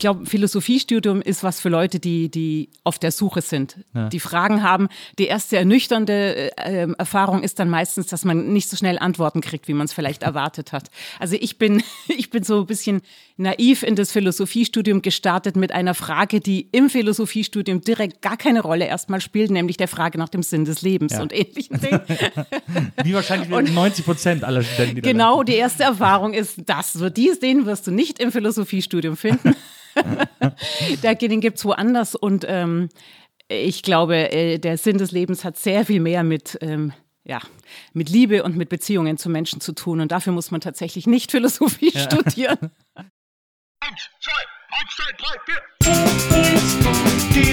glaube, Philosophiestudium ist was für Leute, die, die auf der Suche sind, ja. die Fragen haben. Die erste ernüchternde äh, Erfahrung ist dann meistens, dass man nicht so schnell Antworten kriegt, wie man es vielleicht erwartet hat. Also ich bin, ich bin so ein bisschen naiv in das Philosophiestudium gestartet mit einer Frage, die im Philosophiestudium direkt gar keine Rolle erstmal spielt, nämlich der Frage nach dem Sinn des Lebens ja. und ähnlichen Dingen. wie wahrscheinlich und 90 Prozent aller Studenten. Die genau, die erste Erfahrung ist, das so, dies, den wirst du nicht im Philosophiestudium finden. den gibt es woanders und ähm, ich glaube, äh, der Sinn des Lebens hat sehr viel mehr mit, ähm, ja, mit Liebe und mit Beziehungen zu Menschen zu tun. Und dafür muss man tatsächlich nicht Philosophie ja. studieren. Eins, zwei, eins, zwei, drei, vier. Die.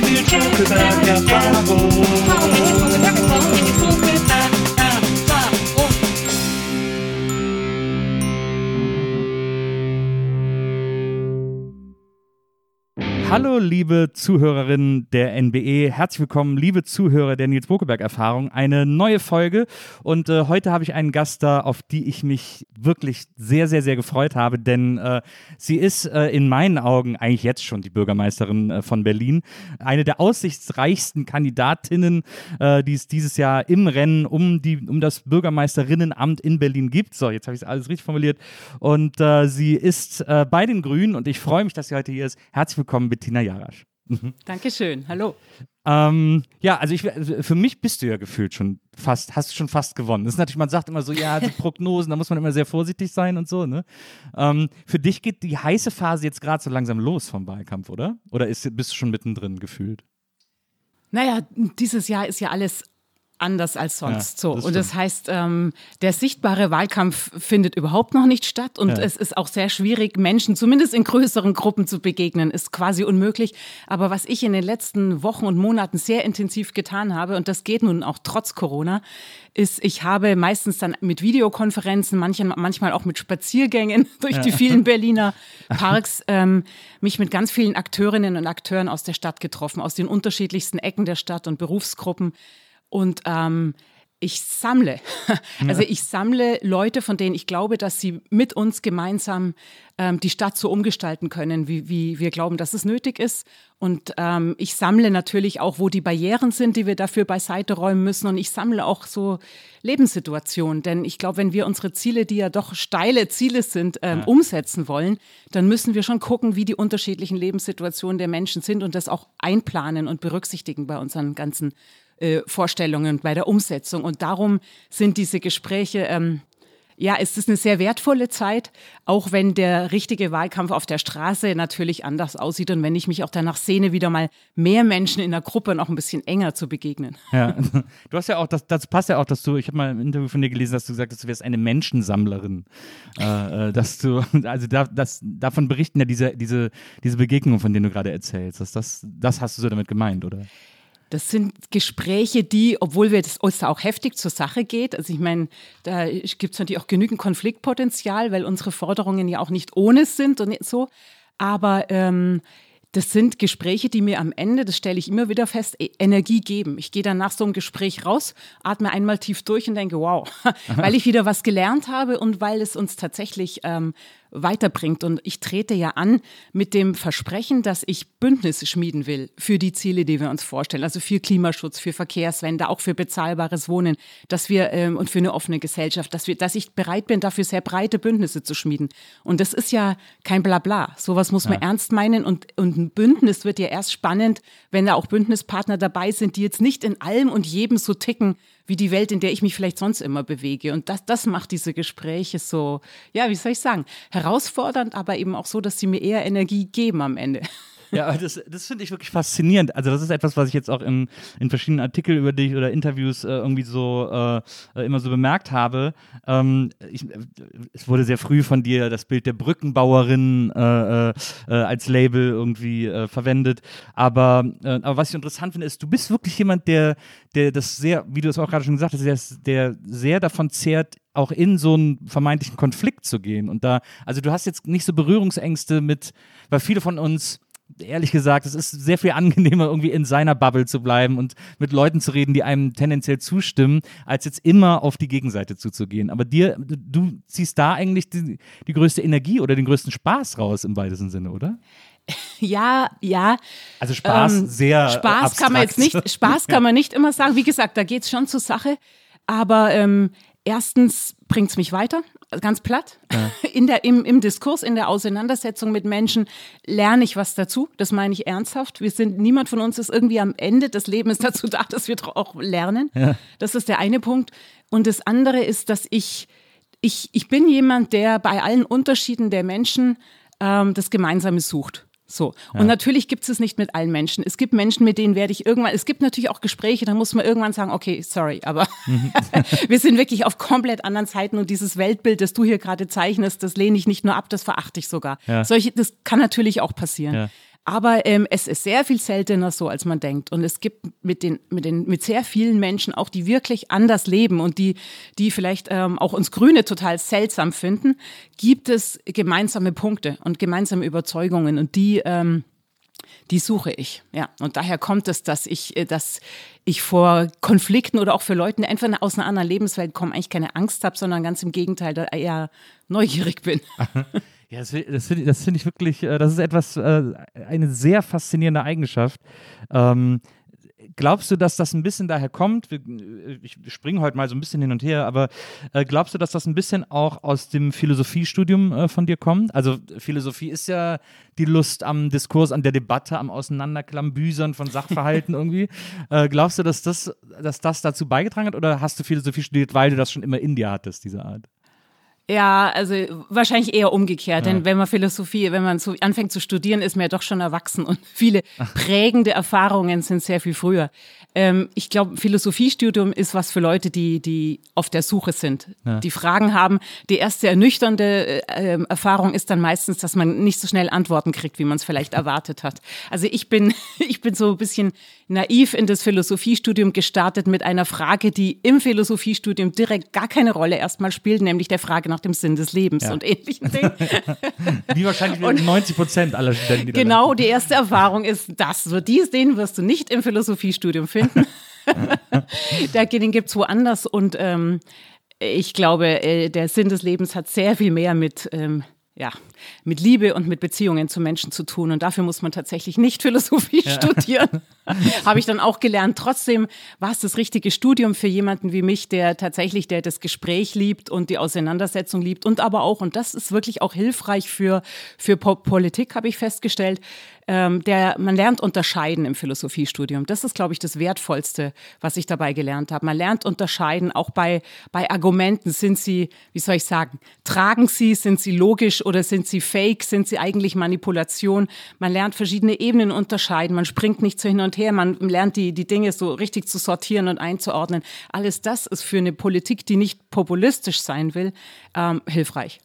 Hallo, liebe Zuhörerinnen der NBE. Herzlich willkommen, liebe Zuhörer der Nils Bokeberg-Erfahrung. Eine neue Folge. Und äh, heute habe ich einen Gast da, auf die ich mich wirklich sehr, sehr, sehr gefreut habe, denn äh, sie ist äh, in meinen Augen eigentlich jetzt schon die Bürgermeisterin äh, von Berlin. Eine der aussichtsreichsten Kandidatinnen, äh, die es dieses Jahr im Rennen um, die, um das Bürgermeisterinnenamt in Berlin gibt. So, jetzt habe ich es alles richtig formuliert. Und äh, sie ist bei den Grünen und ich freue mich, dass sie heute hier ist. Herzlich willkommen, Bettina Jarasch. Mhm. Dankeschön, hallo. Ähm, ja, also ich, für mich bist du ja gefühlt schon fast, hast du schon fast gewonnen. Das ist natürlich, man sagt immer so, ja, die Prognosen, da muss man immer sehr vorsichtig sein und so, ne? Ähm, für dich geht die heiße Phase jetzt gerade so langsam los vom Wahlkampf, oder? Oder ist, bist du schon mittendrin gefühlt? Naja, dieses Jahr ist ja alles anders als sonst. Ja, so. und das heißt, ähm, der sichtbare Wahlkampf findet überhaupt noch nicht statt und ja. es ist auch sehr schwierig, Menschen zumindest in größeren Gruppen zu begegnen, ist quasi unmöglich. Aber was ich in den letzten Wochen und Monaten sehr intensiv getan habe, und das geht nun auch trotz Corona, ist, ich habe meistens dann mit Videokonferenzen, manchen, manchmal auch mit Spaziergängen durch ja. die vielen Berliner Parks, ähm, mich mit ganz vielen Akteurinnen und Akteuren aus der Stadt getroffen, aus den unterschiedlichsten Ecken der Stadt und Berufsgruppen. Und ähm, ich sammle. Also ich sammle Leute, von denen ich glaube, dass sie mit uns gemeinsam ähm, die Stadt so umgestalten können, wie, wie wir glauben, dass es nötig ist. Und ähm, ich sammle natürlich auch, wo die Barrieren sind, die wir dafür beiseite räumen müssen. Und ich sammle auch so Lebenssituationen. Denn ich glaube, wenn wir unsere Ziele, die ja doch steile Ziele sind, ähm, ja. umsetzen wollen, dann müssen wir schon gucken, wie die unterschiedlichen Lebenssituationen der Menschen sind und das auch einplanen und berücksichtigen bei unseren ganzen äh, Vorstellungen, bei der Umsetzung. Und darum sind diese Gespräche, ähm, ja, es ist eine sehr wertvolle Zeit, auch wenn der richtige Wahlkampf auf der Straße natürlich anders aussieht und wenn ich mich auch danach sehne, wieder mal mehr Menschen in der Gruppe noch ein bisschen enger zu begegnen. Ja, du hast ja auch, das, das passt ja auch, dass du, ich habe mal im Interview von dir gelesen, dass du gesagt hast, du wärst eine Menschensammlerin. Äh, äh dass du, also da, das, davon berichten ja diese, diese, diese Begegnungen, von denen du gerade erzählst. Das, das, das hast du so damit gemeint, oder? Das sind Gespräche, die, obwohl wir das uns auch heftig zur Sache geht, also ich meine, da gibt es natürlich auch genügend Konfliktpotenzial, weil unsere Forderungen ja auch nicht ohne sind und so. Aber ähm, das sind Gespräche, die mir am Ende, das stelle ich immer wieder fest, e-, Energie geben. Ich gehe dann nach so einem Gespräch raus, atme einmal tief durch und denke, wow, weil ich wieder was gelernt habe und weil es uns tatsächlich ähm, weiterbringt. Und ich trete ja an mit dem Versprechen, dass ich Bündnisse schmieden will für die Ziele, die wir uns vorstellen. Also für Klimaschutz, für Verkehrswende, auch für bezahlbares Wohnen, dass wir ähm, und für eine offene Gesellschaft, dass wir, dass ich bereit bin, dafür sehr breite Bündnisse zu schmieden. Und das ist ja kein Blabla. Sowas muss man ja. ernst meinen. Und, und ein Bündnis wird ja erst spannend, wenn da auch Bündnispartner dabei sind, die jetzt nicht in allem und jedem so ticken, wie die Welt, in der ich mich vielleicht sonst immer bewege. Und das, das macht diese Gespräche so, ja, wie soll ich sagen, herausfordernd, aber eben auch so, dass sie mir eher Energie geben am Ende. Ja, das, das finde ich wirklich faszinierend. Also, das ist etwas, was ich jetzt auch in, in verschiedenen Artikeln über dich oder Interviews äh, irgendwie so äh, immer so bemerkt habe. Ähm, ich, es wurde sehr früh von dir das Bild der Brückenbauerin äh, äh, äh als Label irgendwie äh, verwendet. Aber, aber was ich interessant finde, ist, du bist wirklich jemand, der, der das sehr, wie du es auch gerade schon gesagt hast, der, der sehr davon zehrt, auch in so einen vermeintlichen Konflikt zu gehen. Und da, also du hast jetzt nicht so Berührungsängste mit, weil viele von uns ehrlich gesagt, es ist sehr viel angenehmer, irgendwie in seiner Bubble zu bleiben und mit Leuten zu reden, die einem tendenziell zustimmen, als jetzt immer auf die Gegenseite zuzugehen. Aber dir, du ziehst da eigentlich die, die größte Energie oder den größten Spaß raus im weitesten Sinne, oder? Ja, ja. Also Spaß ähm, sehr. Spaß abstrakt. kann man jetzt nicht, Spaß kann man nicht immer sagen. Wie gesagt, da geht es schon zur Sache. Aber ähm, erstens bringt es mich weiter, ganz platt. Ja. In der, im, Im Diskurs, in der Auseinandersetzung mit Menschen lerne ich was dazu. Das meine ich ernsthaft. Wir sind, niemand von uns ist irgendwie am Ende des Lebens dazu da, dass wir auch lernen. Ja. Das ist der eine Punkt. Und das andere ist, dass ich, ich, ich bin jemand, der bei allen Unterschieden der Menschen ähm, das Gemeinsame sucht. So. Ja. Und natürlich gibt es es nicht mit allen Menschen. Es gibt Menschen, mit denen werde ich irgendwann, es gibt natürlich auch Gespräche, da muss man irgendwann sagen, okay, sorry, aber mhm. wir sind wirklich auf komplett anderen Zeiten und dieses Weltbild, das du hier gerade zeichnest, das lehne ich nicht nur ab, das verachte ich sogar. Ja. Solche, das kann natürlich auch passieren. Ja. Aber ähm, es ist sehr viel seltener so, als man denkt. Und es gibt mit den, mit den, mit sehr vielen Menschen auch, die wirklich anders leben und die, die vielleicht ähm, auch uns Grüne total seltsam finden, gibt es gemeinsame Punkte und gemeinsame Überzeugungen und die, ähm, die suche ich. Ja, und daher kommt es, dass ich, äh, dass ich vor Konflikten oder auch für Leute, die einfach aus einer anderen Lebenswelt kommen, eigentlich keine Angst habe, sondern ganz im Gegenteil, da eher neugierig bin. Ja, das, das finde find ich wirklich, äh, das ist etwas, äh, eine sehr faszinierende Eigenschaft. Ähm, glaubst du, dass das ein bisschen daher kommt? Äh, ich springe heute mal so ein bisschen hin und her, aber glaubst du, dass das ein bisschen auch aus dem Philosophiestudium von dir kommt? Also Philosophie ist ja die Lust am Diskurs, an der Debatte, am Auseinanderklambüsern von Sachverhalten irgendwie. glaubst du, dass das, dass das dazu beigetragen hat oder hast du Philosophie studiert, weil du das schon immer in dir hattest, diese Art? Ja, also wahrscheinlich eher umgekehrt, ja. denn wenn man Philosophie, wenn man so anfängt zu studieren, ist man ja doch schon erwachsen und viele prägende Erfahrungen sind sehr viel früher. Ähm, ich glaube, Philosophiestudium ist was für Leute, die, die auf der Suche sind, ja. die Fragen haben. Die erste ernüchternde äh, ähm, Erfahrung ist dann meistens, dass man nicht so schnell Antworten kriegt, wie man es vielleicht erwartet hat. Also ich bin, ich bin so ein bisschen naiv in das Philosophiestudium gestartet mit einer Frage, die im Philosophiestudium direkt gar keine Rolle erstmal spielt, nämlich der Frage nach dem Sinn des Lebens ja. und ähnlichen Dingen. Wie wahrscheinlich und 90 Prozent aller Studenten. Die genau, die erste Erfahrung ist das. So, dies, den wirst du nicht im Philosophiestudium finden finden. den gibt es woanders und ähm, ich glaube, äh, der Sinn des Lebens hat sehr viel mehr mit ähm, ja, mit Liebe und mit Beziehungen zu Menschen zu tun. Und dafür muss man tatsächlich nicht Philosophie ja. studieren. Habe ich dann auch gelernt. Trotzdem war es das richtige Studium für jemanden wie mich, der tatsächlich, der das Gespräch liebt und die Auseinandersetzung liebt und aber auch, und das ist wirklich auch hilfreich für, für Politik, habe ich festgestellt, ähm, der, man lernt unterscheiden im Philosophiestudium. Das ist, glaube ich, das Wertvollste, was ich dabei gelernt habe. Man lernt unterscheiden, auch bei, bei Argumenten. Sind sie, wie soll ich sagen, tragen sie, sind sie logisch oder sind sie fake, sind sie eigentlich Manipulation? Man lernt verschiedene Ebenen unterscheiden. Man springt nicht so hin und her. Man lernt die, die Dinge so richtig zu sortieren und einzuordnen. Alles das ist für eine Politik, die nicht populistisch sein will, ähm, hilfreich.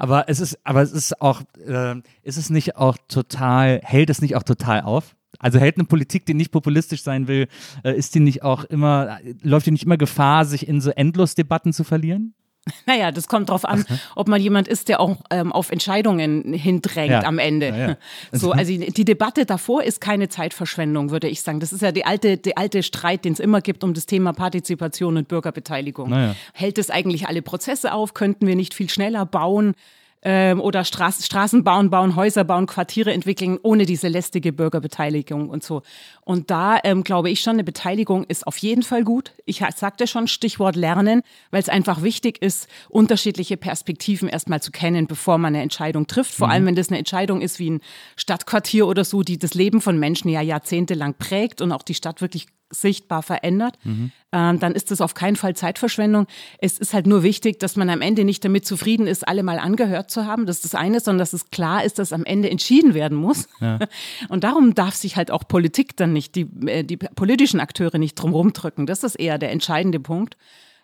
Aber es ist, aber es ist auch, äh, ist es nicht auch total, hält es nicht auch total auf? Also hält eine Politik, die nicht populistisch sein will, äh, ist die nicht auch immer, läuft die nicht immer Gefahr, sich in so Endlosdebatten zu verlieren? Naja, das kommt darauf an, ob man jemand ist, der auch ähm, auf Entscheidungen hindrängt ja. am Ende. Ja, ja. So, also die Debatte davor ist keine Zeitverschwendung, würde ich sagen. Das ist ja die alte, die alte Streit, den es immer gibt um das Thema Partizipation und Bürgerbeteiligung. Hält es eigentlich alle Prozesse auf? Könnten wir nicht viel schneller bauen? Ähm, oder Straß, Straßen bauen, bauen, Häuser bauen, Quartiere entwickeln, ohne diese lästige Bürgerbeteiligung und so. Und da ähm, glaube ich schon, eine Beteiligung ist auf jeden Fall gut. Ich sagte schon Stichwort Lernen, weil es einfach wichtig ist, unterschiedliche Perspektiven erstmal zu kennen, bevor man eine Entscheidung trifft. Vor mhm. allem, wenn das eine Entscheidung ist wie ein Stadtquartier oder so, die das Leben von Menschen ja jahrzehntelang prägt und auch die Stadt wirklich sichtbar verändert, mhm. ähm, dann ist das auf keinen Fall Zeitverschwendung. Es ist halt nur wichtig, dass man am Ende nicht damit zufrieden ist, alle mal angehört zu haben. Das ist das eine, sondern dass es klar ist, dass am Ende entschieden werden muss. Ja. Und darum darf sich halt auch Politik dann nicht, die, äh, die politischen Akteure nicht drum rumdrücken. Das ist eher der entscheidende Punkt.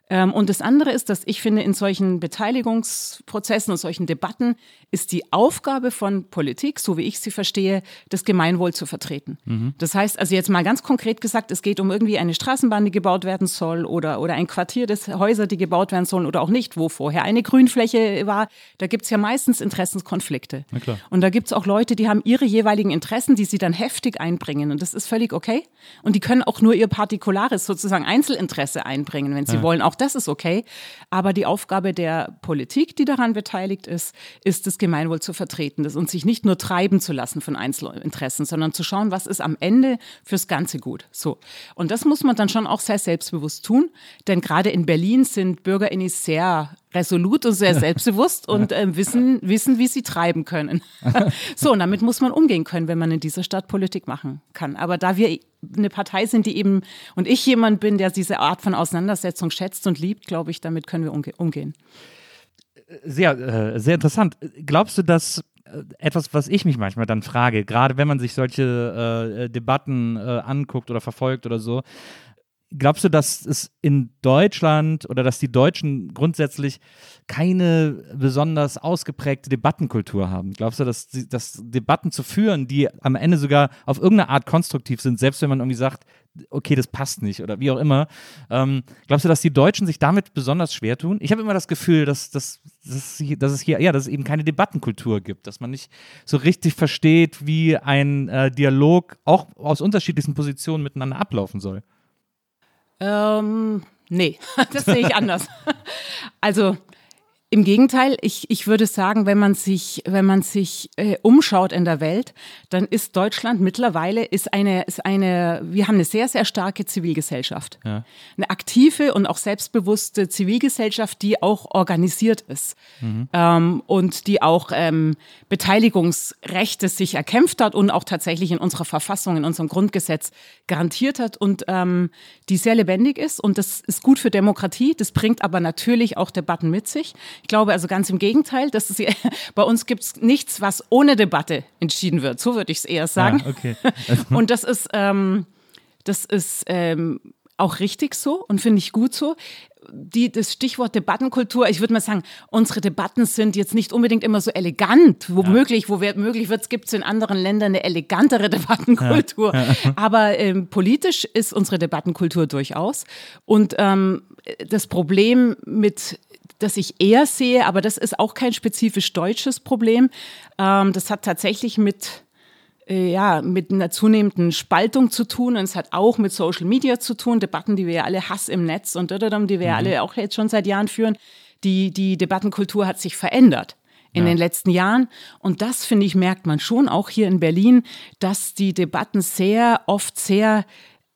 Ähm, und das andere ist, dass ich finde, in solchen Beteiligungsprozessen und solchen Debatten ist die Aufgabe von Politik, so wie ich sie verstehe, das Gemeinwohl zu vertreten. Mhm. Das heißt, also jetzt mal ganz konkret gesagt, es geht um irgendwie eine Straßenbahn, die gebaut werden soll oder, oder ein Quartier des Häuser, die gebaut werden sollen oder auch nicht, wo vorher eine Grünfläche war. Da gibt es ja meistens Interessenskonflikte. Und da gibt es auch Leute, die haben ihre jeweiligen Interessen, die sie dann heftig einbringen. Und das ist völlig okay. Und die können auch nur ihr partikulares, sozusagen Einzelinteresse einbringen, wenn sie ja. wollen. Auch das ist okay. Aber die Aufgabe der Politik, die daran beteiligt ist, ist das Gemeinwohl zu vertreten und sich nicht nur treiben zu lassen von Einzelinteressen, sondern zu schauen, was ist am Ende fürs Ganze gut. So. Und das muss man dann schon auch sehr selbstbewusst tun, denn gerade in Berlin sind BürgerInnen sehr resolut und sehr selbstbewusst und äh, wissen, wissen, wie sie treiben können. so, und damit muss man umgehen können, wenn man in dieser Stadt Politik machen kann. Aber da wir eine Partei sind, die eben, und ich jemand bin, der diese Art von Auseinandersetzung schätzt und liebt, glaube ich, damit können wir umge umgehen. Sehr, äh, sehr interessant. Glaubst du, dass äh, etwas, was ich mich manchmal dann frage, gerade wenn man sich solche äh, Debatten äh, anguckt oder verfolgt oder so, glaubst du, dass es in Deutschland oder dass die Deutschen grundsätzlich keine besonders ausgeprägte Debattenkultur haben? Glaubst du, dass, dass Debatten zu führen, die am Ende sogar auf irgendeine Art konstruktiv sind, selbst wenn man irgendwie sagt, okay, das passt nicht oder wie auch immer, ähm, glaubst du, dass die Deutschen sich damit besonders schwer tun? Ich habe immer das Gefühl, dass, dass, dass, dass, es hier, ja, dass es eben keine Debattenkultur gibt, dass man nicht so richtig versteht, wie ein äh, Dialog auch aus unterschiedlichsten Positionen miteinander ablaufen soll. Ähm, nee, das sehe ich anders. also im Gegenteil, ich, ich würde sagen, wenn man sich, wenn man sich äh, umschaut in der Welt, dann ist Deutschland mittlerweile ist eine, ist eine, wir haben eine sehr, sehr starke Zivilgesellschaft. Ja. Eine aktive und auch selbstbewusste Zivilgesellschaft, die auch organisiert ist mhm. ähm, und die auch ähm, Beteiligungsrechte sich erkämpft hat und auch tatsächlich in unserer Verfassung, in unserem Grundgesetz garantiert hat und ähm, die sehr lebendig ist. Und das ist gut für Demokratie. Das bringt aber natürlich auch Debatten mit sich. Ich glaube also ganz im Gegenteil, dass es, bei uns gibt es nichts, was ohne Debatte entschieden wird. So würde ich es eher sagen. Ja, okay. und das ist, ähm, das ist ähm, auch richtig so und finde ich gut so. Die, das Stichwort Debattenkultur, ich würde mal sagen, unsere Debatten sind jetzt nicht unbedingt immer so elegant. Womöglich, ja. wo möglich wird, gibt es in anderen Ländern eine elegantere Debattenkultur. Ja. Ja. Aber ähm, politisch ist unsere Debattenkultur durchaus. Und ähm, das Problem mit das ich eher sehe, aber das ist auch kein spezifisch deutsches Problem. Ähm, das hat tatsächlich mit äh, ja, mit einer zunehmenden Spaltung zu tun und es hat auch mit Social Media zu tun, Debatten, die wir ja alle Hass im Netz und die wir ja mhm. alle auch jetzt schon seit Jahren führen. Die, die Debattenkultur hat sich verändert in ja. den letzten Jahren. Und das, finde ich, merkt man schon auch hier in Berlin, dass die Debatten sehr oft sehr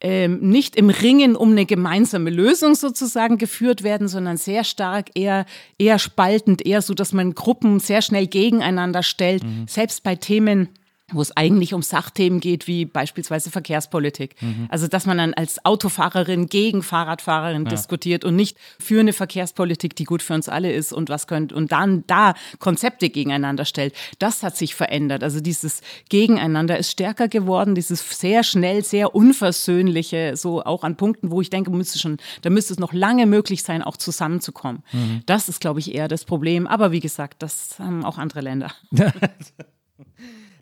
ähm, nicht im Ringen um eine gemeinsame Lösung sozusagen geführt werden, sondern sehr stark eher, eher spaltend, eher so, dass man Gruppen sehr schnell gegeneinander stellt, mhm. selbst bei Themen, wo es eigentlich um Sachthemen geht, wie beispielsweise Verkehrspolitik. Mhm. Also, dass man dann als Autofahrerin gegen Fahrradfahrerin ja. diskutiert und nicht für eine Verkehrspolitik, die gut für uns alle ist und was könnte, und dann da Konzepte gegeneinander stellt. Das hat sich verändert. Also, dieses Gegeneinander ist stärker geworden, dieses sehr schnell, sehr unversöhnliche, so auch an Punkten, wo ich denke, müsste schon, da müsste es noch lange möglich sein, auch zusammenzukommen. Mhm. Das ist, glaube ich, eher das Problem. Aber wie gesagt, das haben auch andere Länder.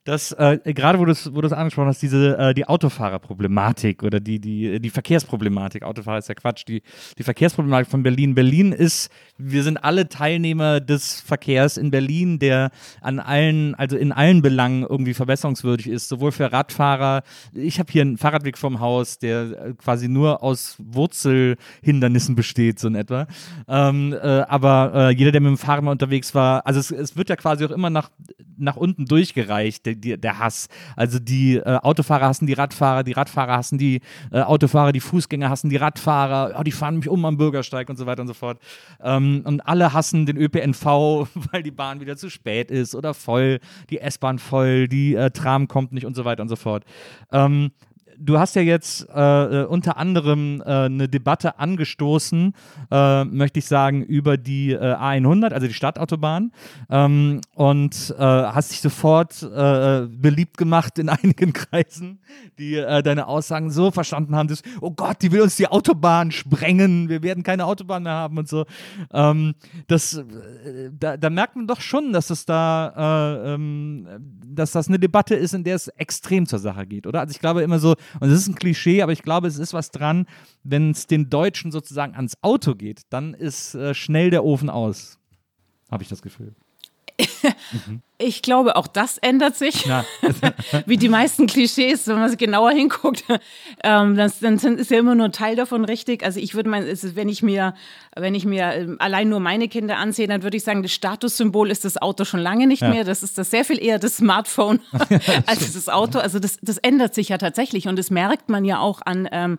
dass äh, gerade wo du es wo angesprochen hast, diese äh, die Autofahrerproblematik oder die, die, die Verkehrsproblematik, Autofahrer ist ja Quatsch, die, die Verkehrsproblematik von Berlin. Berlin ist, wir sind alle Teilnehmer des Verkehrs in Berlin, der an allen, also in allen Belangen irgendwie verbesserungswürdig ist, sowohl für Radfahrer, ich habe hier einen Fahrradweg vom Haus, der äh, quasi nur aus Wurzelhindernissen besteht, so in etwa. Ähm, äh, aber äh, jeder, der mit dem Fahrrad mal unterwegs war, also es, es wird ja quasi auch immer nach, nach unten durchgereicht, der, die, der Hass. Also die äh, Autofahrer hassen die Radfahrer, die Radfahrer hassen die äh, Autofahrer, die Fußgänger hassen die Radfahrer, oh, die fahren mich um am Bürgersteig und so weiter und so fort. Ähm, und alle hassen den ÖPNV, weil die Bahn wieder zu spät ist oder voll, die S-Bahn voll, die äh, Tram kommt nicht und so weiter und so fort. Ähm, du hast ja jetzt äh, äh, unter anderem äh, eine Debatte angestoßen, äh, möchte ich sagen, über die äh, A100, also die Stadtautobahn, ähm, und äh, hast dich sofort beliebt gemacht in einigen Kreisen, die deine Aussagen so verstanden haben, dass, oh Gott, die will uns die Autobahn sprengen, wir werden keine Autobahn mehr haben und so. Ähm, das, da, da, merkt man doch schon, dass es da, ähm, dass das eine Debatte ist, in der es extrem zur Sache geht, oder? Also ich glaube immer so, und das ist ein Klischee, aber ich glaube, es ist was dran, wenn es den Deutschen sozusagen ans Auto geht, dann ist äh, schnell der Ofen aus. Habe ich das Gefühl. mhm. Ich glaube, auch das ändert sich. Wie die meisten Klischees, wenn man genauer hinguckt, ähm, das, dann ist ja immer nur ein Teil davon richtig. Also ich würde meinen, wenn ich mir, wenn ich mir ähm, allein nur meine Kinder ansehe, dann würde ich sagen, das Statussymbol ist das Auto schon lange nicht ja. mehr. Das ist das sehr viel eher das Smartphone als das Auto. Also das, das ändert sich ja tatsächlich und das merkt man ja auch an, ähm,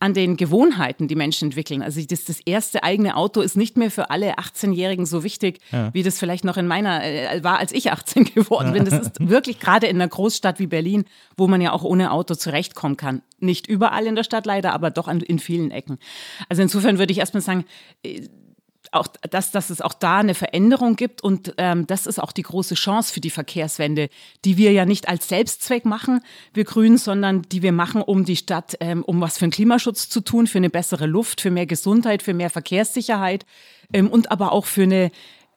an den Gewohnheiten, die Menschen entwickeln. Also das, das erste eigene Auto ist nicht mehr für alle 18-Jährigen so wichtig, ja. wie das vielleicht noch in meiner äh, war, als ich 18 18 geworden bin. Das ist wirklich gerade in einer Großstadt wie Berlin, wo man ja auch ohne Auto zurechtkommen kann. Nicht überall in der Stadt leider, aber doch in vielen Ecken. Also insofern würde ich erstmal sagen, äh, auch, dass, dass es auch da eine Veränderung gibt und ähm, das ist auch die große Chance für die Verkehrswende, die wir ja nicht als Selbstzweck machen, wir Grünen, sondern die wir machen, um die Stadt, ähm, um was für den Klimaschutz zu tun, für eine bessere Luft, für mehr Gesundheit, für mehr Verkehrssicherheit ähm, und aber auch für eine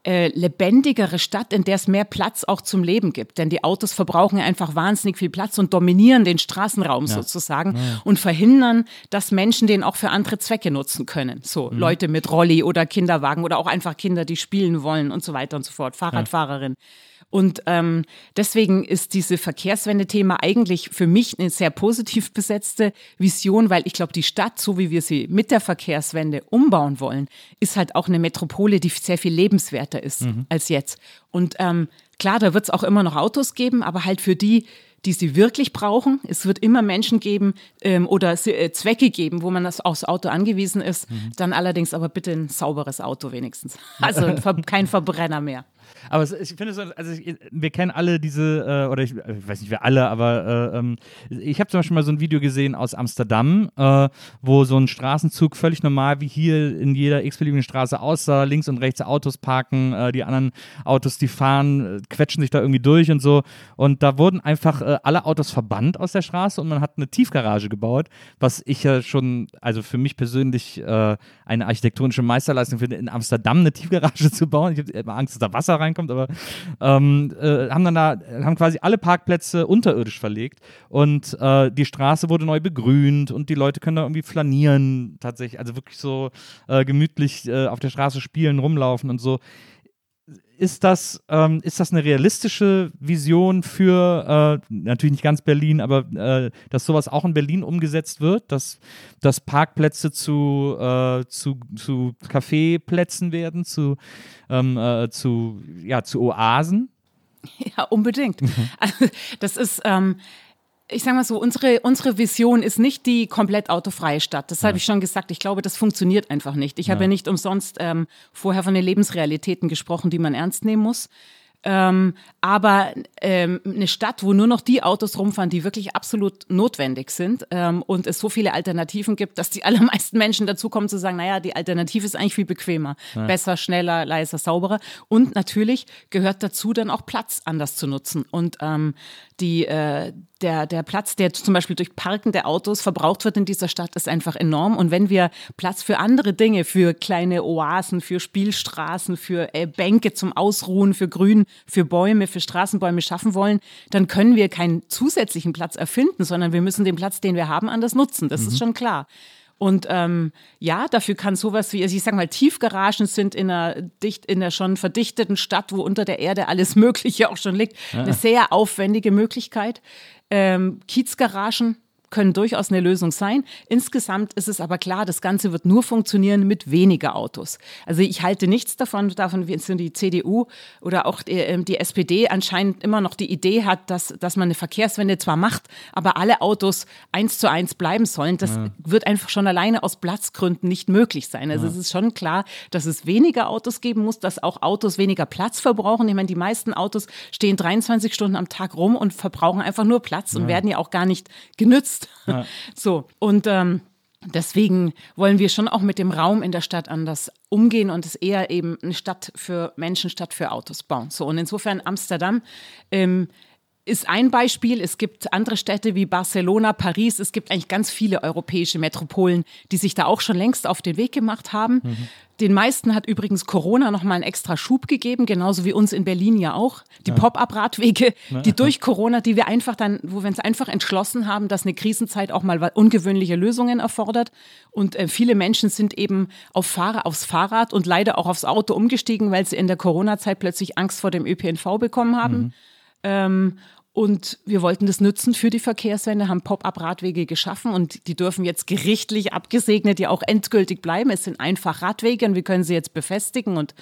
äh, lebendigere Stadt, in der es mehr Platz auch zum Leben gibt. Denn die Autos verbrauchen einfach wahnsinnig viel Platz und dominieren den Straßenraum ja. sozusagen ja. und verhindern, dass Menschen den auch für andere Zwecke nutzen können. So mhm. Leute mit Rolli oder Kinderwagen oder auch einfach Kinder, die spielen wollen und so weiter und so fort. Fahrradfahrerin. Ja. Und ähm, deswegen ist diese Verkehrswende-Thema eigentlich für mich eine sehr positiv besetzte Vision, weil ich glaube, die Stadt, so wie wir sie mit der Verkehrswende umbauen wollen, ist halt auch eine Metropole, die sehr viel lebenswerter ist mhm. als jetzt. Und ähm, klar, da wird es auch immer noch Autos geben, aber halt für die, die sie wirklich brauchen. Es wird immer Menschen geben ähm, oder äh, Zwecke geben, wo man das aufs Auto angewiesen ist. Mhm. Dann allerdings aber bitte ein sauberes Auto wenigstens. Also kein Verbrenner mehr. Aber ich finde so, also ich, wir kennen alle diese, äh, oder ich, ich, weiß nicht, wer alle, aber äh, ähm, ich habe zum Beispiel mal so ein Video gesehen aus Amsterdam, äh, wo so ein Straßenzug völlig normal wie hier in jeder x-beliebigen Straße aussah, links und rechts Autos parken, äh, die anderen Autos, die fahren, äh, quetschen sich da irgendwie durch und so. Und da wurden einfach äh, alle Autos verbannt aus der Straße und man hat eine Tiefgarage gebaut, was ich ja schon, also für mich persönlich eine architektonische Meisterleistung finde, in Amsterdam eine Tiefgarage zu bauen. Ich habe immer Angst, dass da Wasser rein reinkommt, aber ähm, äh, haben dann da, haben quasi alle Parkplätze unterirdisch verlegt und äh, die Straße wurde neu begrünt und die Leute können da irgendwie flanieren tatsächlich, also wirklich so äh, gemütlich äh, auf der Straße spielen, rumlaufen und so ist das, ähm, ist das eine realistische Vision für, äh, natürlich nicht ganz Berlin, aber äh, dass sowas auch in Berlin umgesetzt wird, dass, dass Parkplätze zu, äh, zu, zu Kaffeeplätzen werden, zu, ähm, äh, zu, ja, zu Oasen? Ja, unbedingt. Also, das ist, ähm, ich sage mal so, unsere, unsere Vision ist nicht die komplett autofreie Stadt. Das ja. habe ich schon gesagt. Ich glaube, das funktioniert einfach nicht. Ich ja. habe ja nicht umsonst ähm, vorher von den Lebensrealitäten gesprochen, die man ernst nehmen muss. Ähm, aber ähm, eine Stadt, wo nur noch die Autos rumfahren, die wirklich absolut notwendig sind ähm, und es so viele Alternativen gibt, dass die allermeisten Menschen dazu kommen zu sagen, naja, die Alternative ist eigentlich viel bequemer, ja. besser, schneller, leiser, sauberer. Und natürlich gehört dazu dann auch Platz anders zu nutzen. Und ähm, die, äh, der, der Platz, der zum Beispiel durch Parken der Autos verbraucht wird in dieser Stadt, ist einfach enorm. Und wenn wir Platz für andere Dinge, für kleine Oasen, für Spielstraßen, für äh, Bänke zum Ausruhen, für Grün, für Bäume, für Straßenbäume schaffen wollen, dann können wir keinen zusätzlichen Platz erfinden, sondern wir müssen den Platz, den wir haben, anders nutzen. Das mhm. ist schon klar. Und ähm, ja, dafür kann sowas wie, also ich sage mal, Tiefgaragen sind in einer, dicht, in einer schon verdichteten Stadt, wo unter der Erde alles Mögliche auch schon liegt, ja. eine sehr aufwendige Möglichkeit. Ähm, Kiezgaragen können durchaus eine Lösung sein. Insgesamt ist es aber klar, das Ganze wird nur funktionieren mit weniger Autos. Also ich halte nichts davon, davon wie die CDU oder auch die, ähm, die, SPD anscheinend immer noch die Idee hat, dass, dass man eine Verkehrswende zwar macht, aber alle Autos eins zu eins bleiben sollen. Das ja. wird einfach schon alleine aus Platzgründen nicht möglich sein. Also ja. es ist schon klar, dass es weniger Autos geben muss, dass auch Autos weniger Platz verbrauchen. Ich meine, die meisten Autos stehen 23 Stunden am Tag rum und verbrauchen einfach nur Platz ja. und werden ja auch gar nicht genützt benutzt. Ja. So, und ähm, deswegen wollen wir schon auch mit dem Raum in der Stadt anders umgehen und es eher eben eine Stadt für Menschen statt für Autos bauen. So, und insofern Amsterdam ähm, ist ein Beispiel. Es gibt andere Städte wie Barcelona, Paris. Es gibt eigentlich ganz viele europäische Metropolen, die sich da auch schon längst auf den Weg gemacht haben. Mhm. Den meisten hat übrigens Corona nochmal einen extra Schub gegeben, genauso wie uns in Berlin ja auch. Die ja. Pop-up-Radwege, die durch Corona, die wir einfach dann, wo wir uns einfach entschlossen haben, dass eine Krisenzeit auch mal ungewöhnliche Lösungen erfordert. Und äh, viele Menschen sind eben auf Fahrer, aufs Fahrrad und leider auch aufs Auto umgestiegen, weil sie in der Corona-Zeit plötzlich Angst vor dem ÖPNV bekommen haben. Mhm. Ähm, und wir wollten das nutzen für die Verkehrswende, haben Pop-up-Radwege geschaffen und die dürfen jetzt gerichtlich abgesegnet ja auch endgültig bleiben. Es sind einfach Radwege und wir können sie jetzt befestigen und,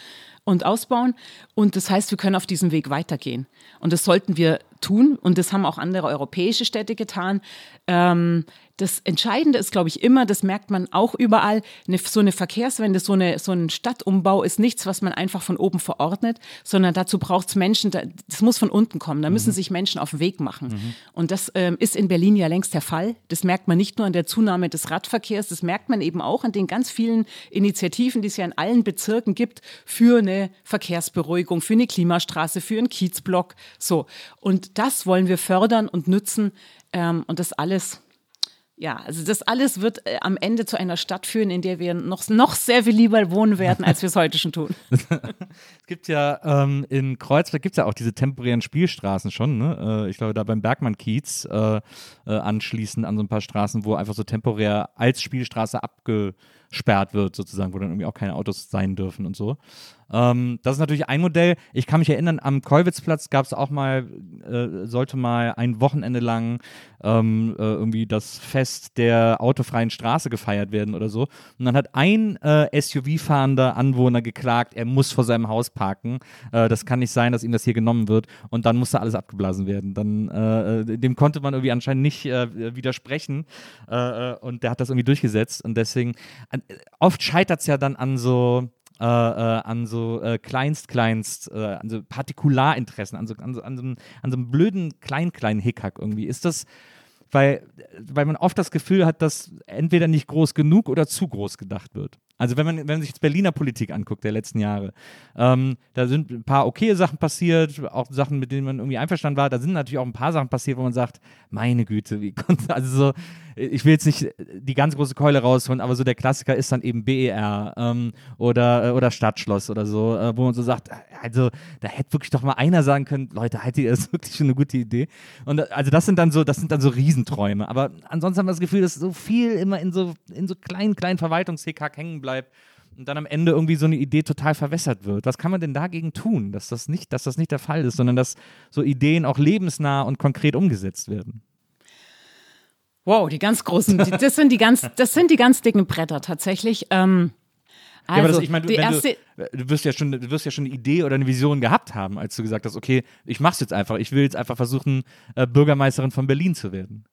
und ausbauen. Und das heißt, wir können auf diesem Weg weitergehen. Und das sollten wir tun und das haben auch andere europäische Städte getan. Ähm, das Entscheidende ist, glaube ich, immer, das merkt man auch überall, eine, so eine Verkehrswende, so, eine, so ein Stadtumbau ist nichts, was man einfach von oben verordnet, sondern dazu braucht es Menschen, das muss von unten kommen, da müssen mhm. sich Menschen auf den Weg machen. Mhm. Und das ähm, ist in Berlin ja längst der Fall. Das merkt man nicht nur an der Zunahme des Radverkehrs, das merkt man eben auch an den ganz vielen Initiativen, die es ja in allen Bezirken gibt, für eine Verkehrsberuhigung, für eine Klimastraße, für einen Kiezblock. So. Und das wollen wir fördern und nützen. Ähm, und das alles ja, also das alles wird äh, am Ende zu einer Stadt führen, in der wir noch, noch sehr viel lieber wohnen werden, als wir es heute schon tun. es gibt ja ähm, in Kreuzberg gibt es ja auch diese temporären Spielstraßen schon. Ne? Äh, ich glaube, da beim Bergmann-Kiez äh, äh, anschließend an so ein paar Straßen, wo einfach so temporär als Spielstraße abgesperrt wird, sozusagen, wo dann irgendwie auch keine Autos sein dürfen und so. Ähm, das ist natürlich ein Modell. Ich kann mich erinnern, am Kollwitzplatz gab es auch mal, äh, sollte mal ein Wochenende lang ähm, äh, irgendwie das Fest der autofreien Straße gefeiert werden oder so. Und dann hat ein äh, SUV-fahrender Anwohner geklagt, er muss vor seinem Haus parken. Äh, das kann nicht sein, dass ihm das hier genommen wird. Und dann musste alles abgeblasen werden. Dann, äh, äh, dem konnte man irgendwie anscheinend nicht widersprechen. und der hat das irgendwie durchgesetzt. Und deswegen, oft scheitert es ja dann an so, äh, äh, an so äh, Kleinst, Kleinst, äh, an so Partikularinteressen, an so, an so, an so, an so einem blöden klein, kleinen Hickhack irgendwie. Ist das, weil, weil man oft das Gefühl hat, dass entweder nicht groß genug oder zu groß gedacht wird. Also wenn man, wenn man sich jetzt Berliner Politik anguckt der letzten Jahre, ähm, da sind ein paar okaye Sachen passiert, auch Sachen, mit denen man irgendwie einverstanden war. Da sind natürlich auch ein paar Sachen passiert, wo man sagt, meine Güte, wie konnte, also so, ich will jetzt nicht die ganz große Keule rausholen, aber so der Klassiker ist dann eben BER ähm, oder, äh, oder Stadtschloss oder so, äh, wo man so sagt, also da hätte wirklich doch mal einer sagen können, Leute, haltet ihr das wirklich schon eine gute Idee? Und äh, also das sind dann so, das sind dann so Riesenträume. Aber ansonsten haben wir das Gefühl, dass so viel immer in so, in so kleinen, kleinen Verwaltungshickhack hängen bleibt und dann am Ende irgendwie so eine Idee total verwässert wird. Was kann man denn dagegen tun, dass das nicht, dass das nicht der Fall ist, sondern dass so Ideen auch lebensnah und konkret umgesetzt werden? Wow, die ganz großen, die, das sind die ganz, das sind die ganz dicken Bretter tatsächlich. Ähm, also, ja, aber das, also, ich meine, du, du, wirst ja schon, du wirst ja schon eine Idee oder eine Vision gehabt haben, als du gesagt hast, okay, ich mach's jetzt einfach. Ich will jetzt einfach versuchen, äh, Bürgermeisterin von Berlin zu werden.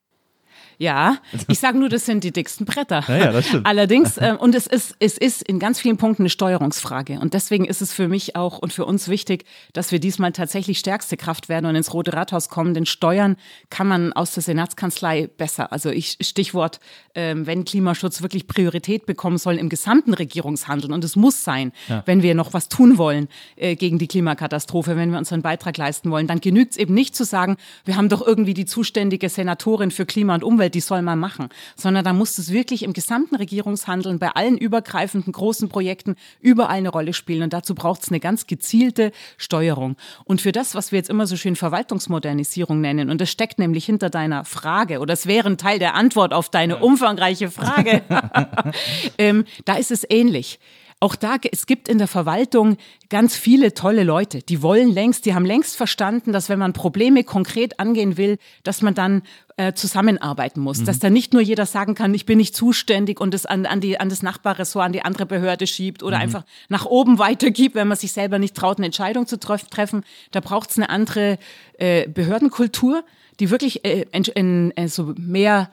Ja, ich sage nur, das sind die dicksten Bretter. Ja, ja das stimmt. Allerdings, äh, und es ist, es ist in ganz vielen Punkten eine Steuerungsfrage. Und deswegen ist es für mich auch und für uns wichtig, dass wir diesmal tatsächlich stärkste Kraft werden und ins Rote Rathaus kommen. Denn Steuern kann man aus der Senatskanzlei besser. Also ich Stichwort, äh, wenn Klimaschutz wirklich Priorität bekommen soll im gesamten Regierungshandeln. Und es muss sein, ja. wenn wir noch was tun wollen äh, gegen die Klimakatastrophe, wenn wir unseren Beitrag leisten wollen, dann genügt es eben nicht zu sagen, wir haben doch irgendwie die zuständige Senatorin für Klima und Umwelt die soll man machen, sondern da muss es wirklich im gesamten Regierungshandeln bei allen übergreifenden großen Projekten überall eine Rolle spielen. Und dazu braucht es eine ganz gezielte Steuerung. Und für das, was wir jetzt immer so schön Verwaltungsmodernisierung nennen, und das steckt nämlich hinter deiner Frage, oder es wäre ein Teil der Antwort auf deine umfangreiche Frage, ähm, da ist es ähnlich. Auch da, es gibt in der Verwaltung ganz viele tolle Leute, die wollen längst, die haben längst verstanden, dass wenn man Probleme konkret angehen will, dass man dann äh, zusammenarbeiten muss. Mhm. Dass da nicht nur jeder sagen kann, ich bin nicht zuständig und es an, an, die, an das Nachbarressort, an die andere Behörde schiebt oder mhm. einfach nach oben weitergibt, wenn man sich selber nicht traut, eine Entscheidung zu treffen. Da braucht es eine andere äh, Behördenkultur, die wirklich äh, in, in, in, so mehr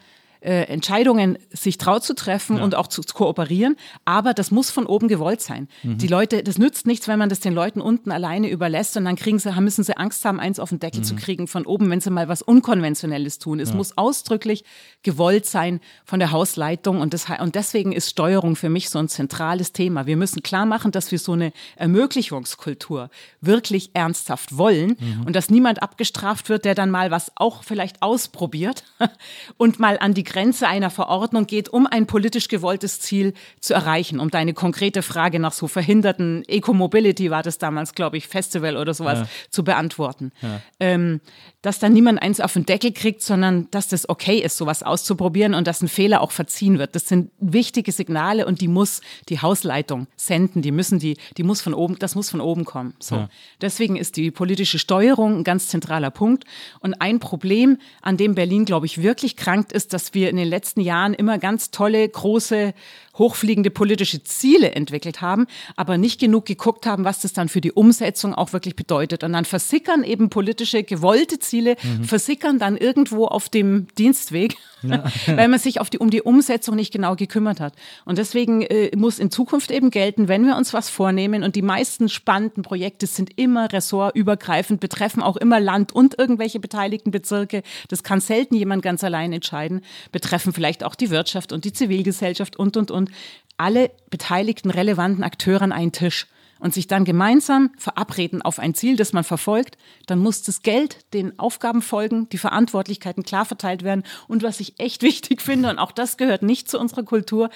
äh, Entscheidungen sich traut zu treffen ja. und auch zu, zu, kooperieren. Aber das muss von oben gewollt sein. Mhm. Die Leute, das nützt nichts, wenn man das den Leuten unten alleine überlässt und dann kriegen sie, müssen sie Angst haben, eins auf den Deckel mhm. zu kriegen von oben, wenn sie mal was Unkonventionelles tun. Es ja. muss ausdrücklich gewollt sein von der Hausleitung und, das, und deswegen ist Steuerung für mich so ein zentrales Thema. Wir müssen klar machen, dass wir so eine Ermöglichungskultur wirklich ernsthaft wollen mhm. und dass niemand abgestraft wird, der dann mal was auch vielleicht ausprobiert und mal an die Grenze einer Verordnung geht, um ein politisch gewolltes Ziel zu erreichen. Um deine konkrete Frage nach so verhinderten Eco-Mobility war das damals, glaube ich, Festival oder sowas ja. zu beantworten. Ja. Ähm, dass dann niemand eins auf den Deckel kriegt, sondern dass das okay ist, sowas auszuprobieren und dass ein Fehler auch verziehen wird. Das sind wichtige Signale und die muss die Hausleitung senden. Die müssen die, die muss von oben, das muss von oben kommen. So. Ja. Deswegen ist die politische Steuerung ein ganz zentraler Punkt. Und ein Problem, an dem Berlin, glaube ich, wirklich krankt ist, dass wir in den letzten Jahren immer ganz tolle, große hochfliegende politische Ziele entwickelt haben, aber nicht genug geguckt haben, was das dann für die Umsetzung auch wirklich bedeutet. Und dann versickern eben politische gewollte Ziele, mhm. versickern dann irgendwo auf dem Dienstweg, weil man sich auf die, um die Umsetzung nicht genau gekümmert hat. Und deswegen äh, muss in Zukunft eben gelten, wenn wir uns was vornehmen und die meisten spannenden Projekte sind immer ressortübergreifend, betreffen auch immer Land und irgendwelche beteiligten Bezirke. Das kann selten jemand ganz allein entscheiden, betreffen vielleicht auch die Wirtschaft und die Zivilgesellschaft und, und, und und alle beteiligten relevanten Akteure an einen Tisch und sich dann gemeinsam verabreden auf ein Ziel, das man verfolgt, dann muss das Geld den Aufgaben folgen, die Verantwortlichkeiten klar verteilt werden. Und was ich echt wichtig finde, und auch das gehört nicht zu unserer Kultur,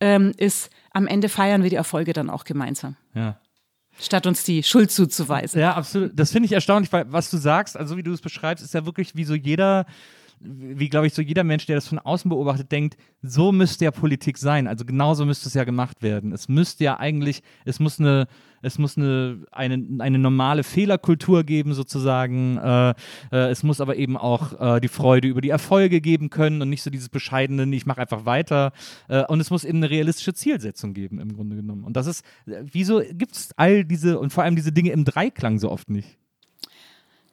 ähm, ist, am Ende feiern wir die Erfolge dann auch gemeinsam. Ja. Statt uns die Schuld zuzuweisen. Ja, absolut. Das finde ich erstaunlich, weil was du sagst, also wie du es beschreibst, ist ja wirklich wie so jeder wie glaube ich so jeder Mensch, der das von außen beobachtet, denkt, so müsste ja Politik sein. Also genauso müsste es ja gemacht werden. Es müsste ja eigentlich, es muss eine, es muss eine, eine, eine normale Fehlerkultur geben sozusagen. Äh, äh, es muss aber eben auch äh, die Freude über die Erfolge geben können und nicht so dieses bescheidene, ich mache einfach weiter. Äh, und es muss eben eine realistische Zielsetzung geben im Grunde genommen. Und das ist, wieso gibt es all diese und vor allem diese Dinge im Dreiklang so oft nicht?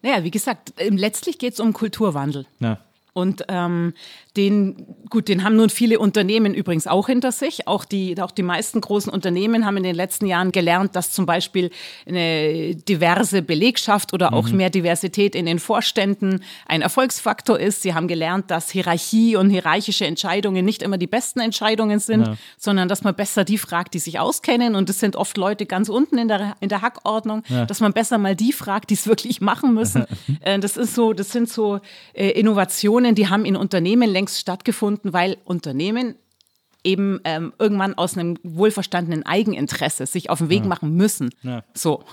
Naja, wie gesagt, letztlich geht es um Kulturwandel. Ja. Und ähm, den, gut, den haben nun viele Unternehmen übrigens auch hinter sich. Auch die, auch die meisten großen Unternehmen haben in den letzten Jahren gelernt, dass zum Beispiel eine diverse Belegschaft oder auch mhm. mehr Diversität in den Vorständen ein Erfolgsfaktor ist. Sie haben gelernt, dass Hierarchie und hierarchische Entscheidungen nicht immer die besten Entscheidungen sind, ja. sondern dass man besser die fragt, die sich auskennen. Und das sind oft Leute ganz unten in der, in der Hackordnung, ja. dass man besser mal die fragt, die es wirklich machen müssen. Äh, das ist so, das sind so äh, Innovationen, die haben in Unternehmen längst stattgefunden, weil Unternehmen eben ähm, irgendwann aus einem wohlverstandenen Eigeninteresse sich auf den Weg ja. machen müssen. Ja. So.